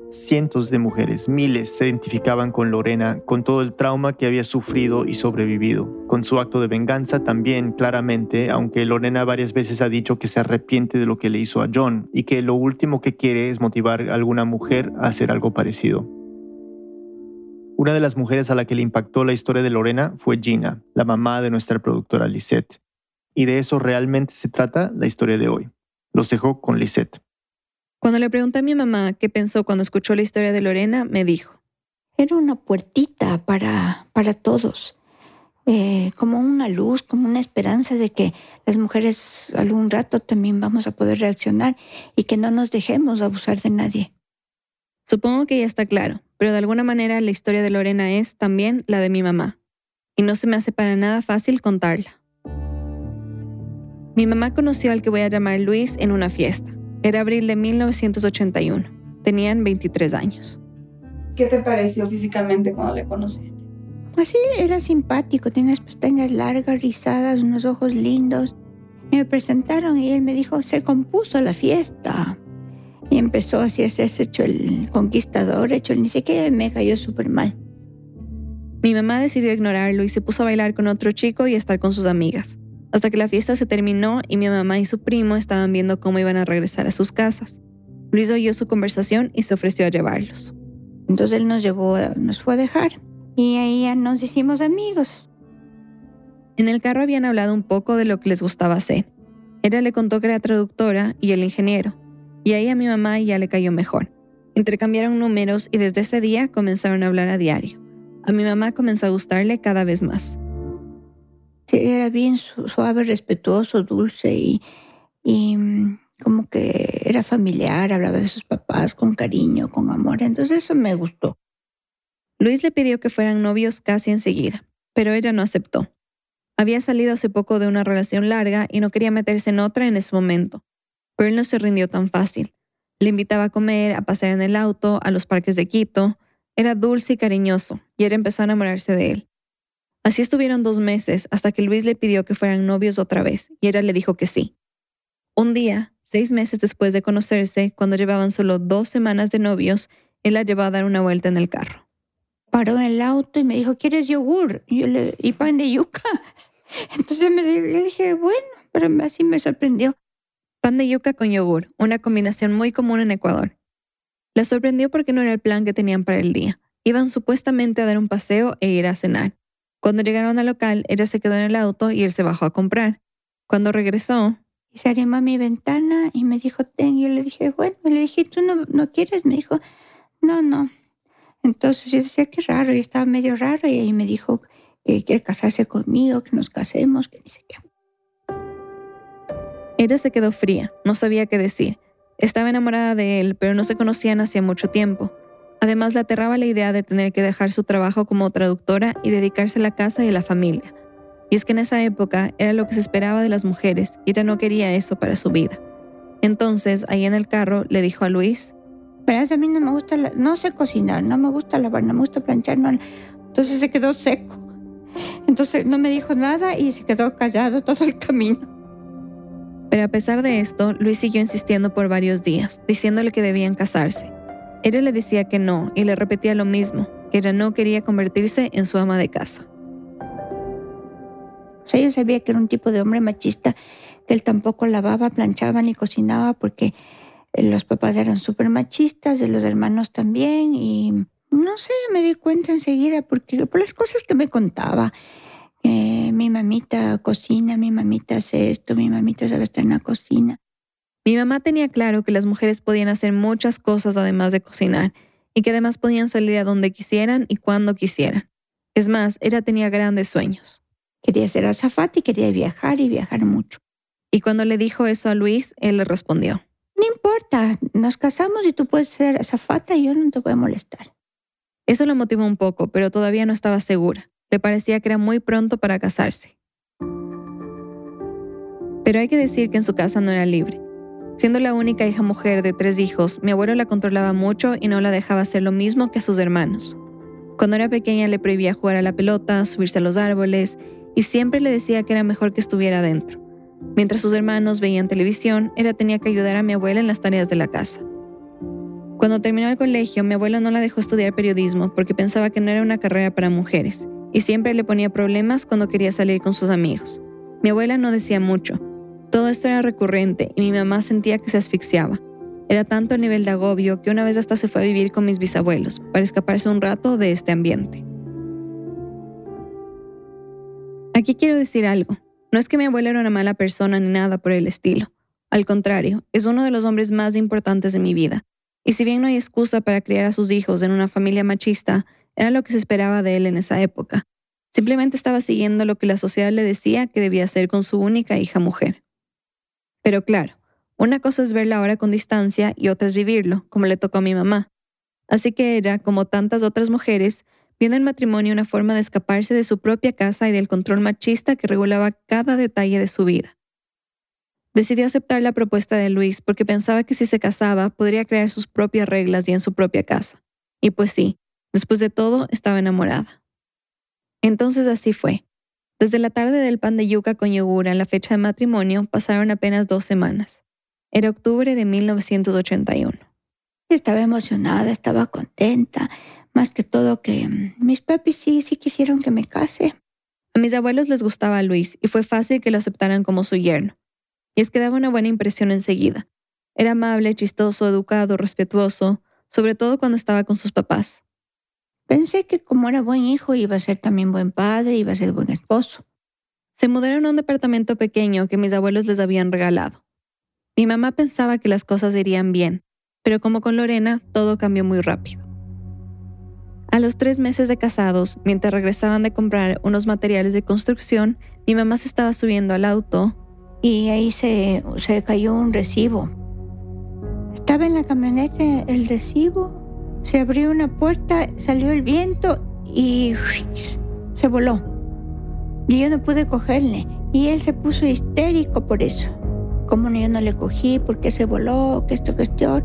Speaker 1: Cientos de mujeres, miles, se identificaban con Lorena, con todo el trauma que había sufrido y sobrevivido, con su acto de venganza también claramente, aunque Lorena varias veces ha dicho que se arrepiente de lo que le hizo a John y que lo último que quiere es motivar a alguna mujer a hacer algo parecido. Una de las mujeres a la que le impactó la historia de Lorena fue Gina, la mamá de nuestra productora Lisette. Y de eso realmente se trata la historia de hoy. Los dejo con Lisette.
Speaker 3: Cuando le pregunté a mi mamá qué pensó cuando escuchó la historia de Lorena, me dijo.
Speaker 16: Era una puertita para, para todos, eh, como una luz, como una esperanza de que las mujeres algún rato también vamos a poder reaccionar y que no nos dejemos abusar de nadie.
Speaker 3: Supongo que ya está claro, pero de alguna manera la historia de Lorena es también la de mi mamá, y no se me hace para nada fácil contarla. Mi mamá conoció al que voy a llamar Luis en una fiesta. Era abril de 1981. Tenían 23 años.
Speaker 17: ¿Qué te pareció físicamente cuando le conociste?
Speaker 16: Así era simpático, tenía las pestañas largas, rizadas, unos ojos lindos. me presentaron y él me dijo, se compuso la fiesta. Y empezó así a hacerse hecho el conquistador, hecho el ni sé qué, me cayó súper mal.
Speaker 3: Mi mamá decidió ignorarlo y se puso a bailar con otro chico y a estar con sus amigas hasta que la fiesta se terminó y mi mamá y su primo estaban viendo cómo iban a regresar a sus casas. Luis oyó su conversación y se ofreció a llevarlos.
Speaker 16: Entonces él nos llevó, nos fue a dejar y ahí ya nos hicimos amigos.
Speaker 3: En el carro habían hablado un poco de lo que les gustaba hacer. Ella le contó que era traductora y el ingeniero, y ahí a mi mamá ya le cayó mejor. Intercambiaron números y desde ese día comenzaron a hablar a diario. A mi mamá comenzó a gustarle cada vez más.
Speaker 16: Era bien suave, respetuoso, dulce y, y mm, como que era familiar, hablaba de sus papás con cariño, con amor. Entonces eso me gustó.
Speaker 3: Luis le pidió que fueran novios casi enseguida, pero ella no aceptó. Había salido hace poco de una relación larga y no quería meterse en otra en ese momento, pero él no se rindió tan fácil. Le invitaba a comer, a pasear en el auto, a los parques de Quito. Era dulce y cariñoso, y ella empezó a enamorarse de él. Así estuvieron dos meses hasta que Luis le pidió que fueran novios otra vez y ella le dijo que sí. Un día, seis meses después de conocerse, cuando llevaban solo dos semanas de novios, él la llevó a dar una vuelta en el carro.
Speaker 16: Paró en el auto y me dijo, ¿quieres yogur? Y, yo le, y pan de yuca. *laughs* Entonces me, le dije, bueno, pero así me sorprendió.
Speaker 3: Pan de yuca con yogur, una combinación muy común en Ecuador. La sorprendió porque no era el plan que tenían para el día. Iban supuestamente a dar un paseo e ir a cenar. Cuando llegaron al local, ella se quedó en el auto y él se bajó a comprar. Cuando regresó,
Speaker 16: y se arrimó a mi ventana y me dijo, ten. Y yo le dije, bueno, le dije, ¿tú no, no quieres? Me dijo, no, no. Entonces yo decía, qué raro, y estaba medio raro, y ahí me dijo que quiere casarse conmigo, que nos casemos, que ni sé qué.
Speaker 3: Ella se quedó fría, no sabía qué decir. Estaba enamorada de él, pero no se conocían hacía mucho tiempo. Además, le aterraba la idea de tener que dejar su trabajo como traductora y dedicarse a la casa y a la familia. Y es que en esa época era lo que se esperaba de las mujeres y ella no quería eso para su vida. Entonces, ahí en el carro, le dijo a Luis,
Speaker 16: Verás, a mí no me gusta, no sé cocinar, no me gusta lavar, no me gusta planchar, no. Entonces se quedó seco. Entonces no me dijo nada y se quedó callado todo el camino.
Speaker 3: Pero a pesar de esto, Luis siguió insistiendo por varios días, diciéndole que debían casarse. Ella le decía que no y le repetía lo mismo, que ella no quería convertirse en su ama de casa.
Speaker 16: O sea, ella sabía que era un tipo de hombre machista, que él tampoco lavaba, planchaba ni cocinaba porque los papás eran súper machistas, y los hermanos también, y no sé, me di cuenta enseguida porque por las cosas que me contaba. mi mamita cocina, mi mamita hace esto, mi mamita sabe estar en la cocina.
Speaker 3: Mi mamá tenía claro que las mujeres podían hacer muchas cosas además de cocinar y que además podían salir a donde quisieran y cuando quisieran. Es más, ella tenía grandes sueños.
Speaker 16: Quería ser azafata y quería viajar y viajar mucho.
Speaker 3: Y cuando le dijo eso a Luis, él le respondió.
Speaker 16: No importa, nos casamos y tú puedes ser azafata y yo no te voy a molestar.
Speaker 3: Eso lo motivó un poco, pero todavía no estaba segura. Le parecía que era muy pronto para casarse. Pero hay que decir que en su casa no era libre. Siendo la única hija mujer de tres hijos, mi abuelo la controlaba mucho y no la dejaba hacer lo mismo que a sus hermanos. Cuando era pequeña le prohibía jugar a la pelota, subirse a los árboles y siempre le decía que era mejor que estuviera adentro. Mientras sus hermanos veían televisión, ella tenía que ayudar a mi abuela en las tareas de la casa. Cuando terminó el colegio, mi abuelo no la dejó estudiar periodismo porque pensaba que no era una carrera para mujeres y siempre le ponía problemas cuando quería salir con sus amigos. Mi abuela no decía mucho. Todo esto era recurrente y mi mamá sentía que se asfixiaba. Era tanto el nivel de agobio que una vez hasta se fue a vivir con mis bisabuelos para escaparse un rato de este ambiente. Aquí quiero decir algo. No es que mi abuelo era una mala persona ni nada por el estilo. Al contrario, es uno de los hombres más importantes de mi vida. Y si bien no hay excusa para criar a sus hijos en una familia machista, era lo que se esperaba de él en esa época. Simplemente estaba siguiendo lo que la sociedad le decía que debía hacer con su única hija mujer. Pero claro, una cosa es verla ahora con distancia y otra es vivirlo, como le tocó a mi mamá. Así que ella, como tantas otras mujeres, vio en el matrimonio una forma de escaparse de su propia casa y del control machista que regulaba cada detalle de su vida. Decidió aceptar la propuesta de Luis porque pensaba que si se casaba podría crear sus propias reglas y en su propia casa. Y pues sí, después de todo estaba enamorada. Entonces así fue. Desde la tarde del pan de yuca con yogur a la fecha de matrimonio pasaron apenas dos semanas. Era octubre de 1981.
Speaker 16: Estaba emocionada, estaba contenta, más que todo que mm, mis papis sí, sí quisieron que me case.
Speaker 3: A mis abuelos les gustaba Luis y fue fácil que lo aceptaran como su yerno. Y es que daba una buena impresión enseguida. Era amable, chistoso, educado, respetuoso, sobre todo cuando estaba con sus papás.
Speaker 16: Pensé que como era buen hijo iba a ser también buen padre, iba a ser buen esposo.
Speaker 3: Se mudaron a un departamento pequeño que mis abuelos les habían regalado. Mi mamá pensaba que las cosas irían bien, pero como con Lorena, todo cambió muy rápido. A los tres meses de casados, mientras regresaban de comprar unos materiales de construcción, mi mamá se estaba subiendo al auto
Speaker 16: y ahí se, se cayó un recibo. Estaba en la camioneta el recibo, se abrió una puerta, salió el viento y se voló. Y yo no pude cogerle y él se puso histérico por eso. Como yo no le cogí, por qué se voló, que esto cuestión.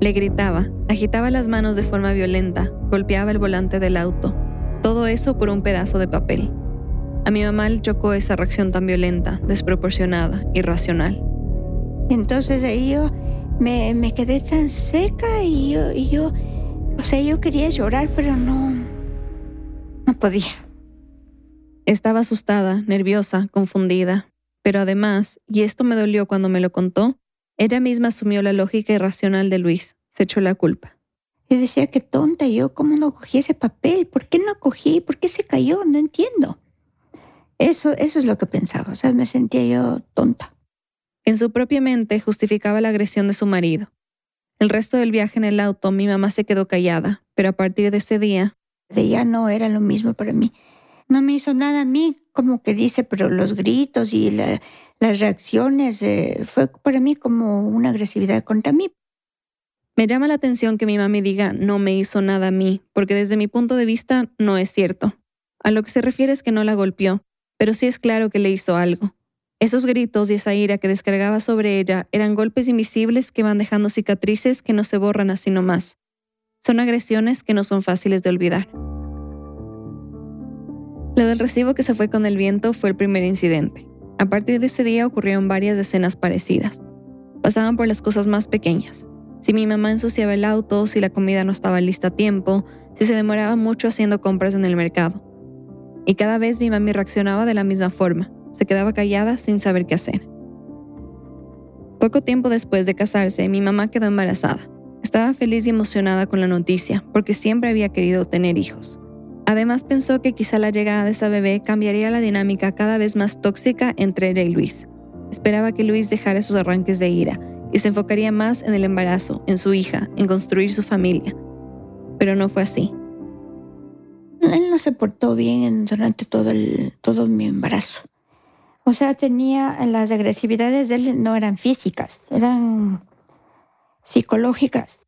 Speaker 3: Le gritaba, agitaba las manos de forma violenta, golpeaba el volante del auto. Todo eso por un pedazo de papel. A mi mamá le chocó esa reacción tan violenta, desproporcionada, irracional.
Speaker 16: Entonces ahí yo me, me quedé tan seca y yo, y yo, o sea, yo quería llorar, pero no, no podía.
Speaker 3: Estaba asustada, nerviosa, confundida. Pero además, y esto me dolió cuando me lo contó, ella misma asumió la lógica irracional de Luis, se echó la culpa.
Speaker 16: Yo decía, qué tonta yo, ¿cómo no cogí ese papel? ¿Por qué no cogí? ¿Por qué se cayó? No entiendo. Eso, eso es lo que pensaba, o sea, me sentía yo tonta.
Speaker 3: En su propia mente justificaba la agresión de su marido. El resto del viaje en el auto mi mamá se quedó callada, pero a partir de ese día...
Speaker 16: Ya no era lo mismo para mí. No me hizo nada a mí, como que dice, pero los gritos y la, las reacciones eh, fue para mí como una agresividad contra mí.
Speaker 3: Me llama la atención que mi mami diga no me hizo nada a mí, porque desde mi punto de vista no es cierto. A lo que se refiere es que no la golpeó, pero sí es claro que le hizo algo. Esos gritos y esa ira que descargaba sobre ella eran golpes invisibles que van dejando cicatrices que no se borran así nomás. Son agresiones que no son fáciles de olvidar. Lo del recibo que se fue con el viento fue el primer incidente. A partir de ese día ocurrieron varias escenas parecidas. Pasaban por las cosas más pequeñas. Si mi mamá ensuciaba el auto, si la comida no estaba lista a tiempo, si se demoraba mucho haciendo compras en el mercado. Y cada vez mi mami reaccionaba de la misma forma. Se quedaba callada sin saber qué hacer. Poco tiempo después de casarse, mi mamá quedó embarazada. Estaba feliz y emocionada con la noticia, porque siempre había querido tener hijos. Además pensó que quizá la llegada de esa bebé cambiaría la dinámica cada vez más tóxica entre ella y Luis. Esperaba que Luis dejara sus arranques de ira y se enfocaría más en el embarazo, en su hija, en construir su familia. Pero no fue así.
Speaker 16: Él no se portó bien durante todo, el, todo mi embarazo. O sea, tenía las agresividades de él no eran físicas, eran psicológicas.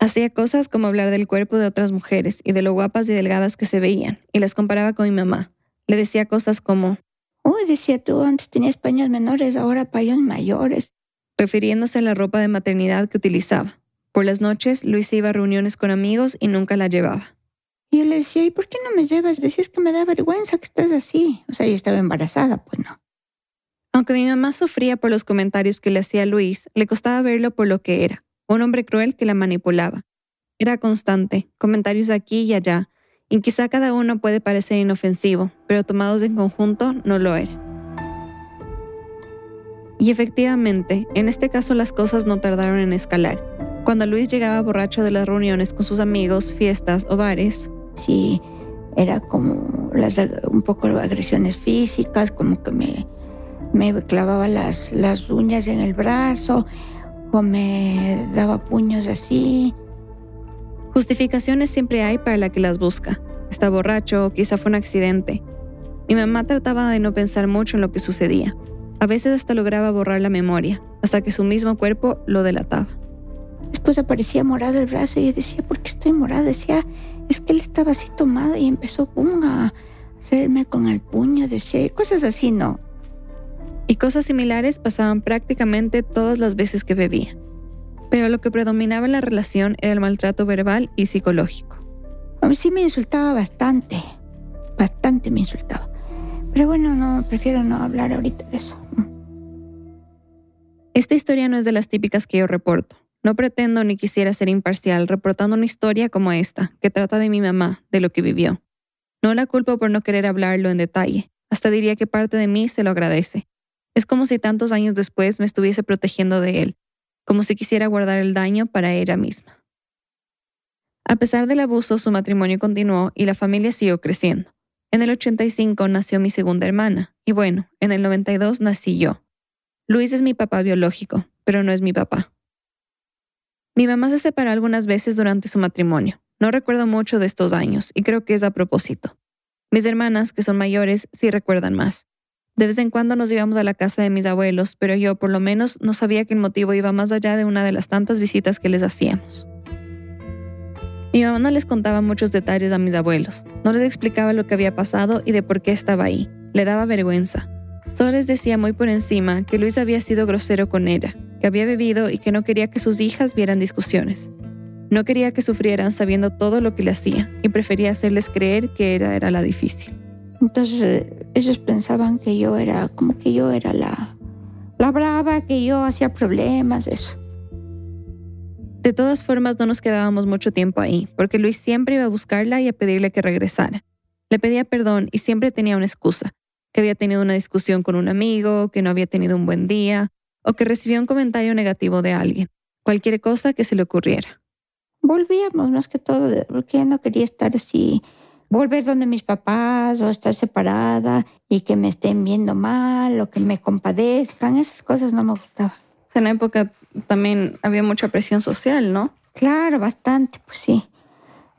Speaker 3: Hacía cosas como hablar del cuerpo de otras mujeres y de lo guapas y delgadas que se veían, y las comparaba con mi mamá. Le decía cosas como,
Speaker 16: Uy, decía tú, antes tenías paños menores, ahora paños mayores.
Speaker 3: Refiriéndose a la ropa de maternidad que utilizaba. Por las noches, Luis iba a reuniones con amigos y nunca la llevaba.
Speaker 16: Y yo le decía, ¿y por qué no me llevas? Decías que me da vergüenza que estás así. O sea, yo estaba embarazada, pues no.
Speaker 3: Aunque mi mamá sufría por los comentarios que le hacía Luis, le costaba verlo por lo que era, un hombre cruel que la manipulaba. Era constante, comentarios aquí y allá, y quizá cada uno puede parecer inofensivo, pero tomados en conjunto no lo era. Y efectivamente, en este caso las cosas no tardaron en escalar. Cuando Luis llegaba borracho de las reuniones con sus amigos, fiestas o bares,
Speaker 16: sí, era como las, un poco agresiones físicas, como que me, me clavaba las, las uñas en el brazo o me daba puños así.
Speaker 3: Justificaciones siempre hay para la que las busca. Está borracho o quizá fue un accidente. Mi mamá trataba de no pensar mucho en lo que sucedía. A veces hasta lograba borrar la memoria, hasta que su mismo cuerpo lo delataba.
Speaker 16: Después aparecía morado el brazo y yo decía, ¿por qué estoy morado? Decía, es que él estaba así tomado y empezó pum, a hacerme con el puño, decía, cosas así, ¿no?
Speaker 3: Y cosas similares pasaban prácticamente todas las veces que bebía pero lo que predominaba en la relación era el maltrato verbal y psicológico.
Speaker 16: A mí sí me insultaba bastante, bastante me insultaba. Pero bueno, no, prefiero no hablar ahorita de eso.
Speaker 3: Esta historia no es de las típicas que yo reporto. No pretendo ni quisiera ser imparcial reportando una historia como esta, que trata de mi mamá, de lo que vivió. No la culpo por no querer hablarlo en detalle. Hasta diría que parte de mí se lo agradece. Es como si tantos años después me estuviese protegiendo de él, como si quisiera guardar el daño para ella misma. A pesar del abuso, su matrimonio continuó y la familia siguió creciendo. En el 85 nació mi segunda hermana, y bueno, en el 92 nací yo. Luis es mi papá biológico, pero no es mi papá. Mi mamá se separó algunas veces durante su matrimonio. No recuerdo mucho de estos años, y creo que es a propósito. Mis hermanas, que son mayores, sí recuerdan más. De vez en cuando nos íbamos a la casa de mis abuelos, pero yo por lo menos no sabía que el motivo iba más allá de una de las tantas visitas que les hacíamos. Mi mamá no les contaba muchos detalles a mis abuelos, no les explicaba lo que había pasado y de por qué estaba ahí, le daba vergüenza. Solo les decía muy por encima que Luis había sido grosero con ella, que había bebido y que no quería que sus hijas vieran discusiones. No quería que sufrieran sabiendo todo lo que le hacía y prefería hacerles creer que ella era la difícil.
Speaker 16: Entonces ellos pensaban que yo era como que yo era la, la brava, que yo hacía problemas, eso.
Speaker 3: De todas formas, no nos quedábamos mucho tiempo ahí, porque Luis siempre iba a buscarla y a pedirle que regresara. Le pedía perdón y siempre tenía una excusa, que había tenido una discusión con un amigo, que no había tenido un buen día, o que recibió un comentario negativo de alguien, cualquier cosa que se le ocurriera.
Speaker 16: Volvíamos más que todo, porque no quería estar así volver donde mis papás o estar separada y que me estén viendo mal o que me compadezcan, esas cosas no me gustaban.
Speaker 3: En la época también había mucha presión social, ¿no?
Speaker 16: Claro, bastante, pues sí.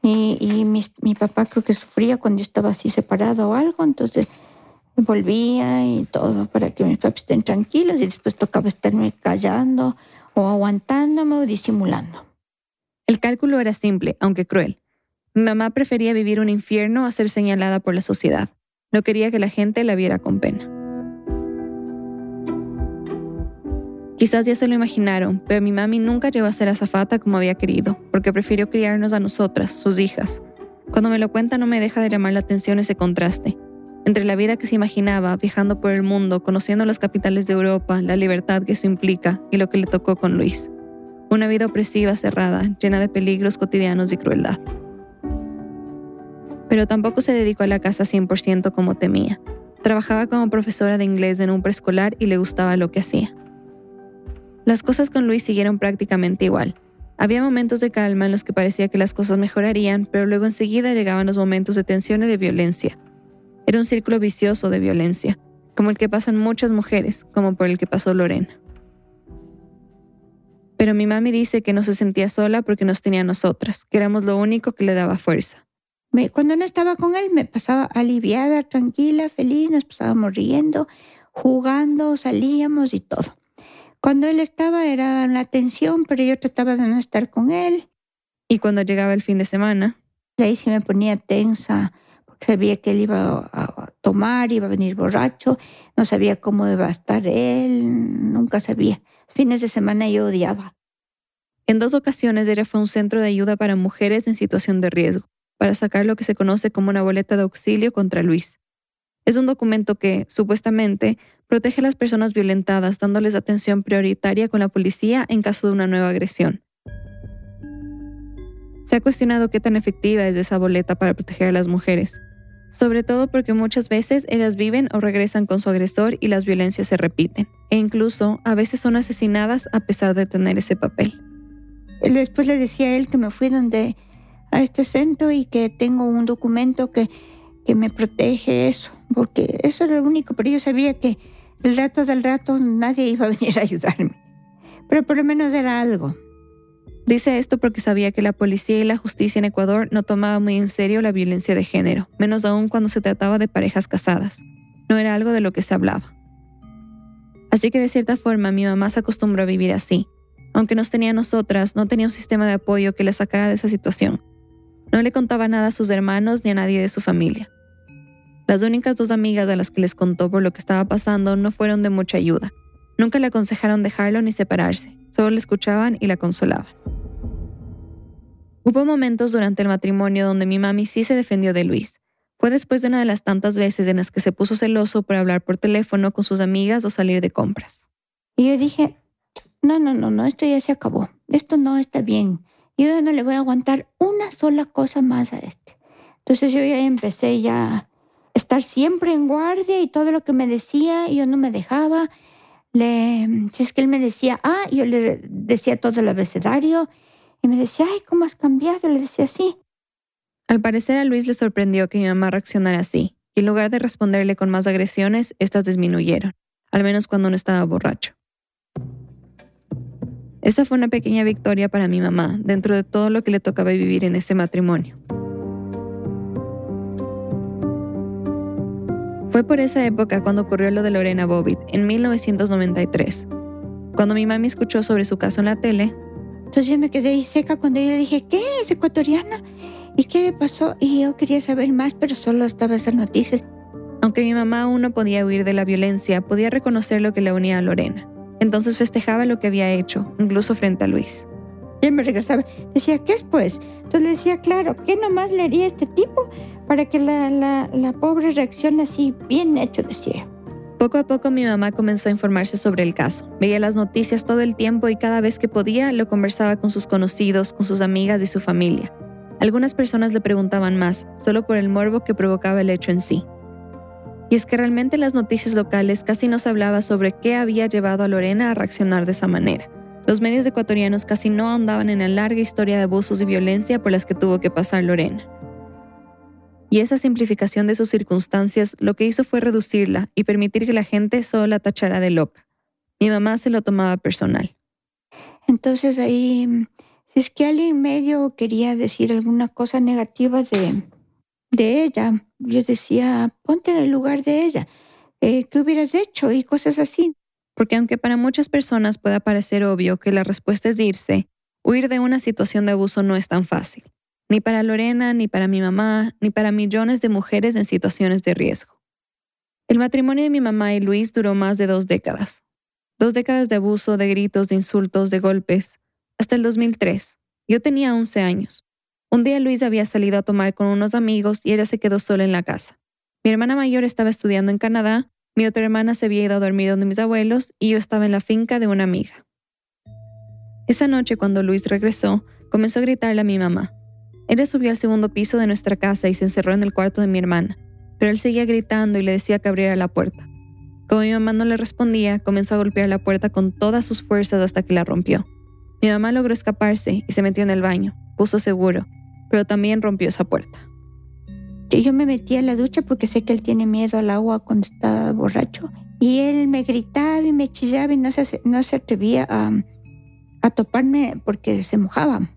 Speaker 16: Y, y mi papá creo que sufría cuando yo estaba así separado o algo, entonces volvía y todo para que mis papás estén tranquilos y después tocaba estarme callando o aguantándome o disimulando.
Speaker 3: El cálculo era simple, aunque cruel. Mi mamá prefería vivir un infierno a ser señalada por la sociedad. No quería que la gente la viera con pena. Quizás ya se lo imaginaron, pero mi mami nunca llegó a ser azafata como había querido, porque prefirió criarnos a nosotras, sus hijas. Cuando me lo cuenta no me deja de llamar la atención ese contraste. Entre la vida que se imaginaba, viajando por el mundo, conociendo las capitales de Europa, la libertad que eso implica y lo que le tocó con Luis. Una vida opresiva, cerrada, llena de peligros cotidianos y crueldad pero tampoco se dedicó a la casa 100% como temía. Trabajaba como profesora de inglés en un preescolar y le gustaba lo que hacía. Las cosas con Luis siguieron prácticamente igual. Había momentos de calma en los que parecía que las cosas mejorarían, pero luego enseguida llegaban los momentos de tensión y de violencia. Era un círculo vicioso de violencia, como el que pasan muchas mujeres, como por el que pasó Lorena. Pero mi mami dice que no se sentía sola porque nos tenía a nosotras, que éramos lo único que le daba fuerza
Speaker 16: cuando no estaba con él me pasaba aliviada, tranquila, feliz, nos pasábamos riendo, jugando, salíamos y todo. Cuando él estaba era una tensión, pero yo trataba de no estar con él.
Speaker 3: ¿Y cuando llegaba el fin de semana?
Speaker 16: Ahí sí me ponía tensa, porque sabía que él iba a tomar, iba a venir borracho, no sabía cómo iba a estar él, nunca sabía. Fines de semana yo odiaba.
Speaker 3: En dos ocasiones ella fue un centro de ayuda para mujeres en situación de riesgo para sacar lo que se conoce como una boleta de auxilio contra Luis. Es un documento que, supuestamente, protege a las personas violentadas dándoles atención prioritaria con la policía en caso de una nueva agresión. Se ha cuestionado qué tan efectiva es esa boleta para proteger a las mujeres, sobre todo porque muchas veces ellas viven o regresan con su agresor y las violencias se repiten, e incluso a veces son asesinadas a pesar de tener ese papel.
Speaker 16: Después le decía a él que me fui donde a este centro y que tengo un documento que, que me protege eso, porque eso era lo único, pero yo sabía que el rato del rato nadie iba a *laughs* venir a ayudarme, pero por lo menos era algo.
Speaker 3: Dice esto porque sabía que la policía y la justicia en Ecuador no tomaban muy en serio la violencia de género, menos aún cuando se trataba de parejas casadas. No era algo de lo que se hablaba. Así que de cierta forma mi mamá se acostumbró a vivir así. Aunque nos tenía a nosotras, no tenía un sistema de apoyo que la sacara de esa situación. No le contaba nada a sus hermanos ni a nadie de su familia. Las únicas dos amigas a las que les contó por lo que estaba pasando no fueron de mucha ayuda. Nunca le aconsejaron dejarlo ni separarse, solo le escuchaban y la consolaban. Hubo momentos durante el matrimonio donde mi mami sí se defendió de Luis. Fue después de una de las tantas veces en las que se puso celoso por hablar por teléfono con sus amigas o salir de compras.
Speaker 16: Y yo dije, no, no, no, no, esto ya se acabó. Esto no está bien. Yo ya no le voy a aguantar una sola cosa más a este. Entonces yo ya empecé ya a estar siempre en guardia y todo lo que me decía, yo no me dejaba le, si es que él me decía, ah, yo le decía todo el abecedario y me decía, ay, ¿cómo has cambiado? Le decía así.
Speaker 3: Al parecer a Luis le sorprendió que mi mamá reaccionara así, y en lugar de responderle con más agresiones, estas disminuyeron, al menos cuando no estaba borracho. Esta fue una pequeña victoria para mi mamá dentro de todo lo que le tocaba vivir en ese matrimonio. Fue por esa época cuando ocurrió lo de Lorena Bobbitt, en 1993. Cuando mi mami escuchó sobre su caso en la tele,
Speaker 16: entonces yo me quedé ahí seca cuando yo le dije, ¿qué? ¿Es ecuatoriana? ¿Y qué le pasó? Y yo quería saber más, pero solo estaba esas noticias.
Speaker 3: Aunque mi mamá aún no podía huir de la violencia, podía reconocer lo que le unía a Lorena. Entonces festejaba lo que había hecho, incluso frente a Luis.
Speaker 16: Y él me regresaba, decía, ¿qué es pues? Entonces le decía, claro, ¿qué nomás le haría a este tipo? para que la, la, pobre reaccione así, bien hecho, decía.
Speaker 3: Poco a poco mi mamá comenzó a informarse sobre el caso. Veía las noticias todo el tiempo y cada vez que podía lo conversaba con sus conocidos, con sus amigas y su familia. Algunas personas le preguntaban más, solo por el morbo que provocaba el hecho en sí. Y es que realmente en las noticias locales casi no se hablaba sobre qué había llevado a Lorena a reaccionar de esa manera. Los medios ecuatorianos casi no ahondaban en la larga historia de abusos y violencia por las que tuvo que pasar Lorena y esa simplificación de sus circunstancias lo que hizo fue reducirla y permitir que la gente solo la tachara de loca. Mi mamá se lo tomaba personal.
Speaker 16: Entonces ahí, si es que alguien medio quería decir alguna cosa negativa de, de ella, yo decía, ponte en el lugar de ella, eh, ¿qué hubieras hecho? Y cosas así.
Speaker 3: Porque aunque para muchas personas pueda parecer obvio que la respuesta es irse, huir de una situación de abuso no es tan fácil ni para Lorena, ni para mi mamá, ni para millones de mujeres en situaciones de riesgo. El matrimonio de mi mamá y Luis duró más de dos décadas. Dos décadas de abuso, de gritos, de insultos, de golpes. Hasta el 2003. Yo tenía 11 años. Un día Luis había salido a tomar con unos amigos y ella se quedó sola en la casa. Mi hermana mayor estaba estudiando en Canadá, mi otra hermana se había ido a dormir donde mis abuelos y yo estaba en la finca de una amiga. Esa noche cuando Luis regresó, comenzó a gritarle a mi mamá. Ella subió al segundo piso de nuestra casa y se encerró en el cuarto de mi hermana, pero él seguía gritando y le decía que abriera la puerta. Como mi mamá no le respondía, comenzó a golpear la puerta con todas sus fuerzas hasta que la rompió. Mi mamá logró escaparse y se metió en el baño, puso seguro, pero también rompió esa puerta.
Speaker 16: Yo me metí a la ducha porque sé que él tiene miedo al agua cuando está borracho. Y él me gritaba y me chillaba y no se, no se atrevía a, a toparme porque se mojaba.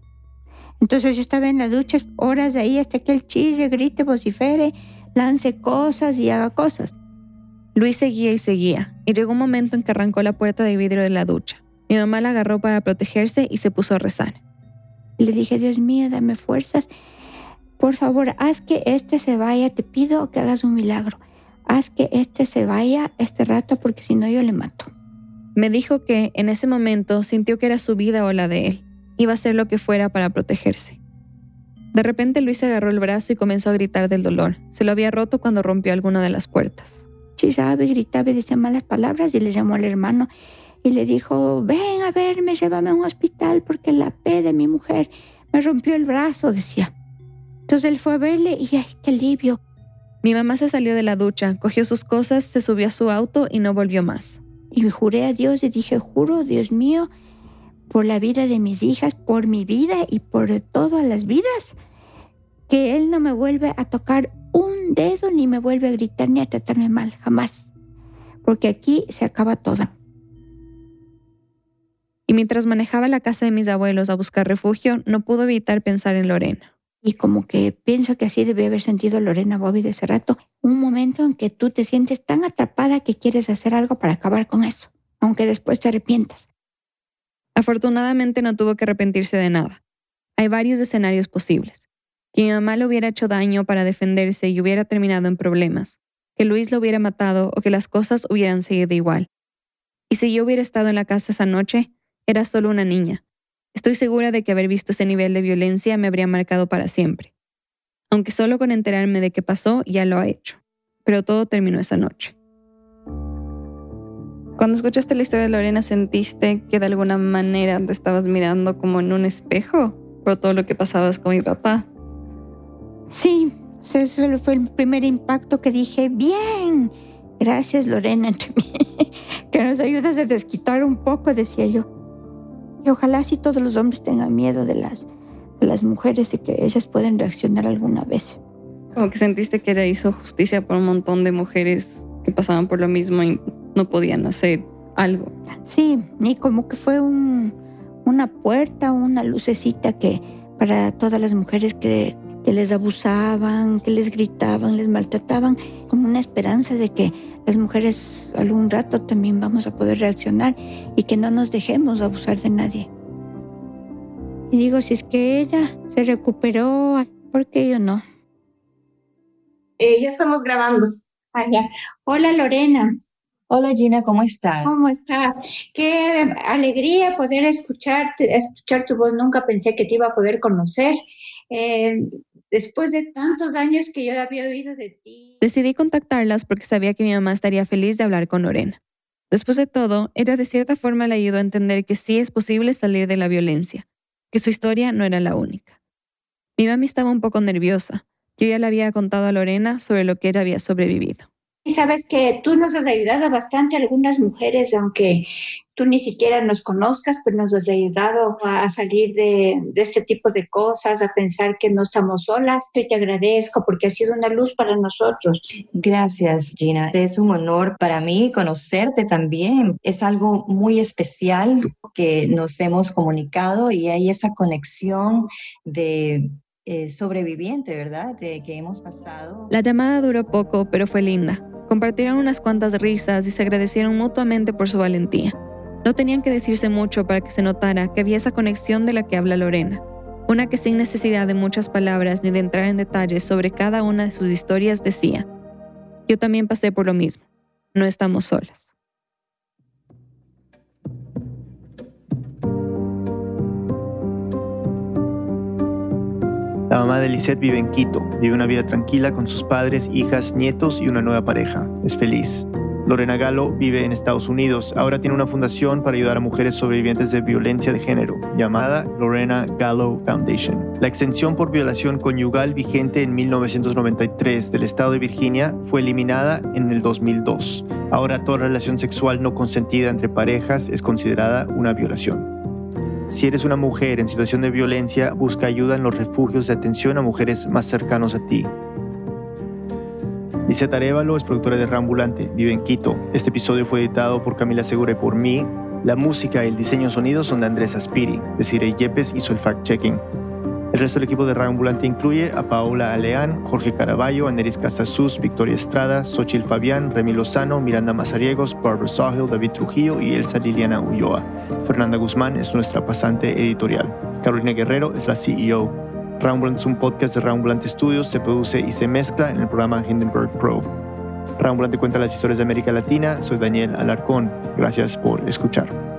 Speaker 16: Entonces yo estaba en la ducha horas de ahí hasta que él chille, grite, vocifere, lance cosas y haga cosas.
Speaker 3: Luis seguía y seguía, y llegó un momento en que arrancó la puerta de vidrio de la ducha. Mi mamá la agarró para protegerse y se puso a rezar.
Speaker 16: Le dije, Dios mío, dame fuerzas. Por favor, haz que este se vaya. Te pido que hagas un milagro. Haz que este se vaya este rato porque si no yo le mato.
Speaker 3: Me dijo que en ese momento sintió que era su vida o la de él. Iba a hacer lo que fuera para protegerse. De repente Luis agarró el brazo y comenzó a gritar del dolor. Se lo había roto cuando rompió alguna de las puertas.
Speaker 16: Chillaba y gritaba y decía malas palabras y le llamó al hermano y le dijo, ven a verme, llévame a un hospital porque la P de mi mujer me rompió el brazo, decía. Entonces él fue a verle y ¡ay, qué alivio!
Speaker 3: Mi mamá se salió de la ducha, cogió sus cosas, se subió a su auto y no volvió más.
Speaker 16: Y me juré a Dios y dije, juro, Dios mío, por la vida de mis hijas, por mi vida y por todas las vidas, que Él no me vuelve a tocar un dedo ni me vuelve a gritar ni a tratarme mal, jamás. Porque aquí se acaba todo.
Speaker 3: Y mientras manejaba la casa de mis abuelos a buscar refugio, no pudo evitar pensar en Lorena.
Speaker 16: Y como que pienso que así debe haber sentido Lorena Bobby de ese rato, un momento en que tú te sientes tan atrapada que quieres hacer algo para acabar con eso, aunque después te arrepientas.
Speaker 3: Afortunadamente no tuvo que arrepentirse de nada. Hay varios escenarios posibles. Que mi mamá le hubiera hecho daño para defenderse y hubiera terminado en problemas. Que Luis lo hubiera matado o que las cosas hubieran seguido igual. Y si yo hubiera estado en la casa esa noche, era solo una niña. Estoy segura de que haber visto ese nivel de violencia me habría marcado para siempre. Aunque solo con enterarme de qué pasó ya lo ha hecho. Pero todo terminó esa noche. Cuando escuchaste la historia de Lorena, ¿sentiste que de alguna manera te estabas mirando como en un espejo por todo lo que pasabas con mi papá?
Speaker 16: Sí, eso fue el primer impacto que dije, bien, gracias Lorena, *laughs* que nos ayudas a desquitar un poco, decía yo. Y ojalá si todos los hombres tengan miedo de las, de las mujeres y que ellas pueden reaccionar alguna vez.
Speaker 3: Como que sentiste que era hizo justicia por un montón de mujeres que pasaban por lo mismo y no podían hacer algo.
Speaker 16: Sí, y como que fue un, una puerta, una lucecita que para todas las mujeres que, que les abusaban, que les gritaban, les maltrataban, como una esperanza de que las mujeres algún rato también vamos a poder reaccionar y que no nos dejemos abusar de nadie. Y digo, si es que ella se recuperó, ¿por qué yo no?
Speaker 17: Eh, ya estamos grabando.
Speaker 16: Ah, Hola Lorena.
Speaker 5: Hola Gina, ¿cómo estás?
Speaker 16: ¿Cómo estás? Qué alegría poder escuchar, escuchar tu voz. Nunca pensé que te iba a poder conocer. Eh, después de tantos años que yo había oído de ti.
Speaker 3: Decidí contactarlas porque sabía que mi mamá estaría feliz de hablar con Lorena. Después de todo, ella de cierta forma le ayudó a entender que sí es posible salir de la violencia, que su historia no era la única. Mi mamá estaba un poco nerviosa. Yo ya le había contado a Lorena sobre lo que ella había sobrevivido.
Speaker 16: Y sabes que tú nos has ayudado bastante algunas mujeres, aunque tú ni siquiera nos conozcas, pero nos has ayudado a salir de, de, este tipo de cosas, a pensar que no estamos solas. Y te agradezco porque ha sido una luz para nosotros.
Speaker 5: Gracias, Gina. Es un honor para mí conocerte también. Es algo muy especial que nos hemos comunicado y hay esa conexión de eh, sobreviviente, ¿verdad? De que hemos pasado.
Speaker 3: La llamada duró poco, pero fue linda. Compartieron unas cuantas risas y se agradecieron mutuamente por su valentía. No tenían que decirse mucho para que se notara que había esa conexión de la que habla Lorena, una que sin necesidad de muchas palabras ni de entrar en detalles sobre cada una de sus historias decía, yo también pasé por lo mismo, no estamos solas.
Speaker 1: La mamá de Lisette vive en Quito, vive una vida tranquila con sus padres, hijas, nietos y una nueva pareja. Es feliz. Lorena Galo vive en Estados Unidos. Ahora tiene una fundación para ayudar a mujeres sobrevivientes de violencia de género, llamada Lorena Gallo Foundation. La extensión por violación conyugal vigente en 1993 del estado de Virginia fue eliminada en el 2002. Ahora toda relación sexual no consentida entre parejas es considerada una violación. Si eres una mujer en situación de violencia, busca ayuda en los refugios de atención a mujeres más cercanos a ti. Lisette Arevalo es productora de Rambulante, vive en Quito. Este episodio fue editado por Camila Segura y por mí. La música y el diseño sonido son de Andrés Aspiri. Desiree Yepes hizo el fact-checking. El resto del equipo de Rambulante incluye a Paola Aleán, Jorge Caraballo, Aneris Casasus, Victoria Estrada, Xochil Fabián, Remy Lozano, Miranda Mazariegos, Barbara Sahil, David Trujillo y Elsa Liliana Ulloa. Fernanda Guzmán es nuestra pasante editorial. Carolina Guerrero es la CEO. Rambulante es un podcast de Rambulante Studios, se produce y se mezcla en el programa Hindenburg Pro. Rambulante cuenta las historias de América Latina. Soy Daniel Alarcón. Gracias por escuchar.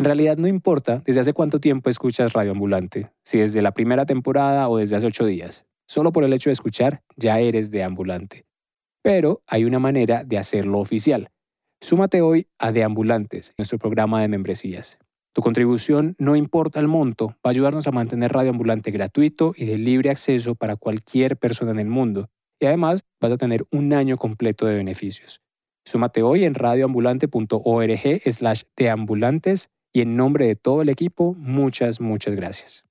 Speaker 18: En realidad no importa desde hace cuánto tiempo escuchas Radio Ambulante, si desde la primera temporada o desde hace ocho días. Solo por el hecho de escuchar, ya eres deambulante. Pero hay una manera de hacerlo oficial. Súmate hoy a Deambulantes, nuestro programa de membresías. Tu contribución, no importa el monto, va a ayudarnos a mantener Radio Ambulante gratuito y de libre acceso para cualquier persona en el mundo. Y además vas a tener un año completo de beneficios. Súmate hoy en radioambulante.org slash deambulantes y en nombre de todo el equipo, muchas, muchas gracias.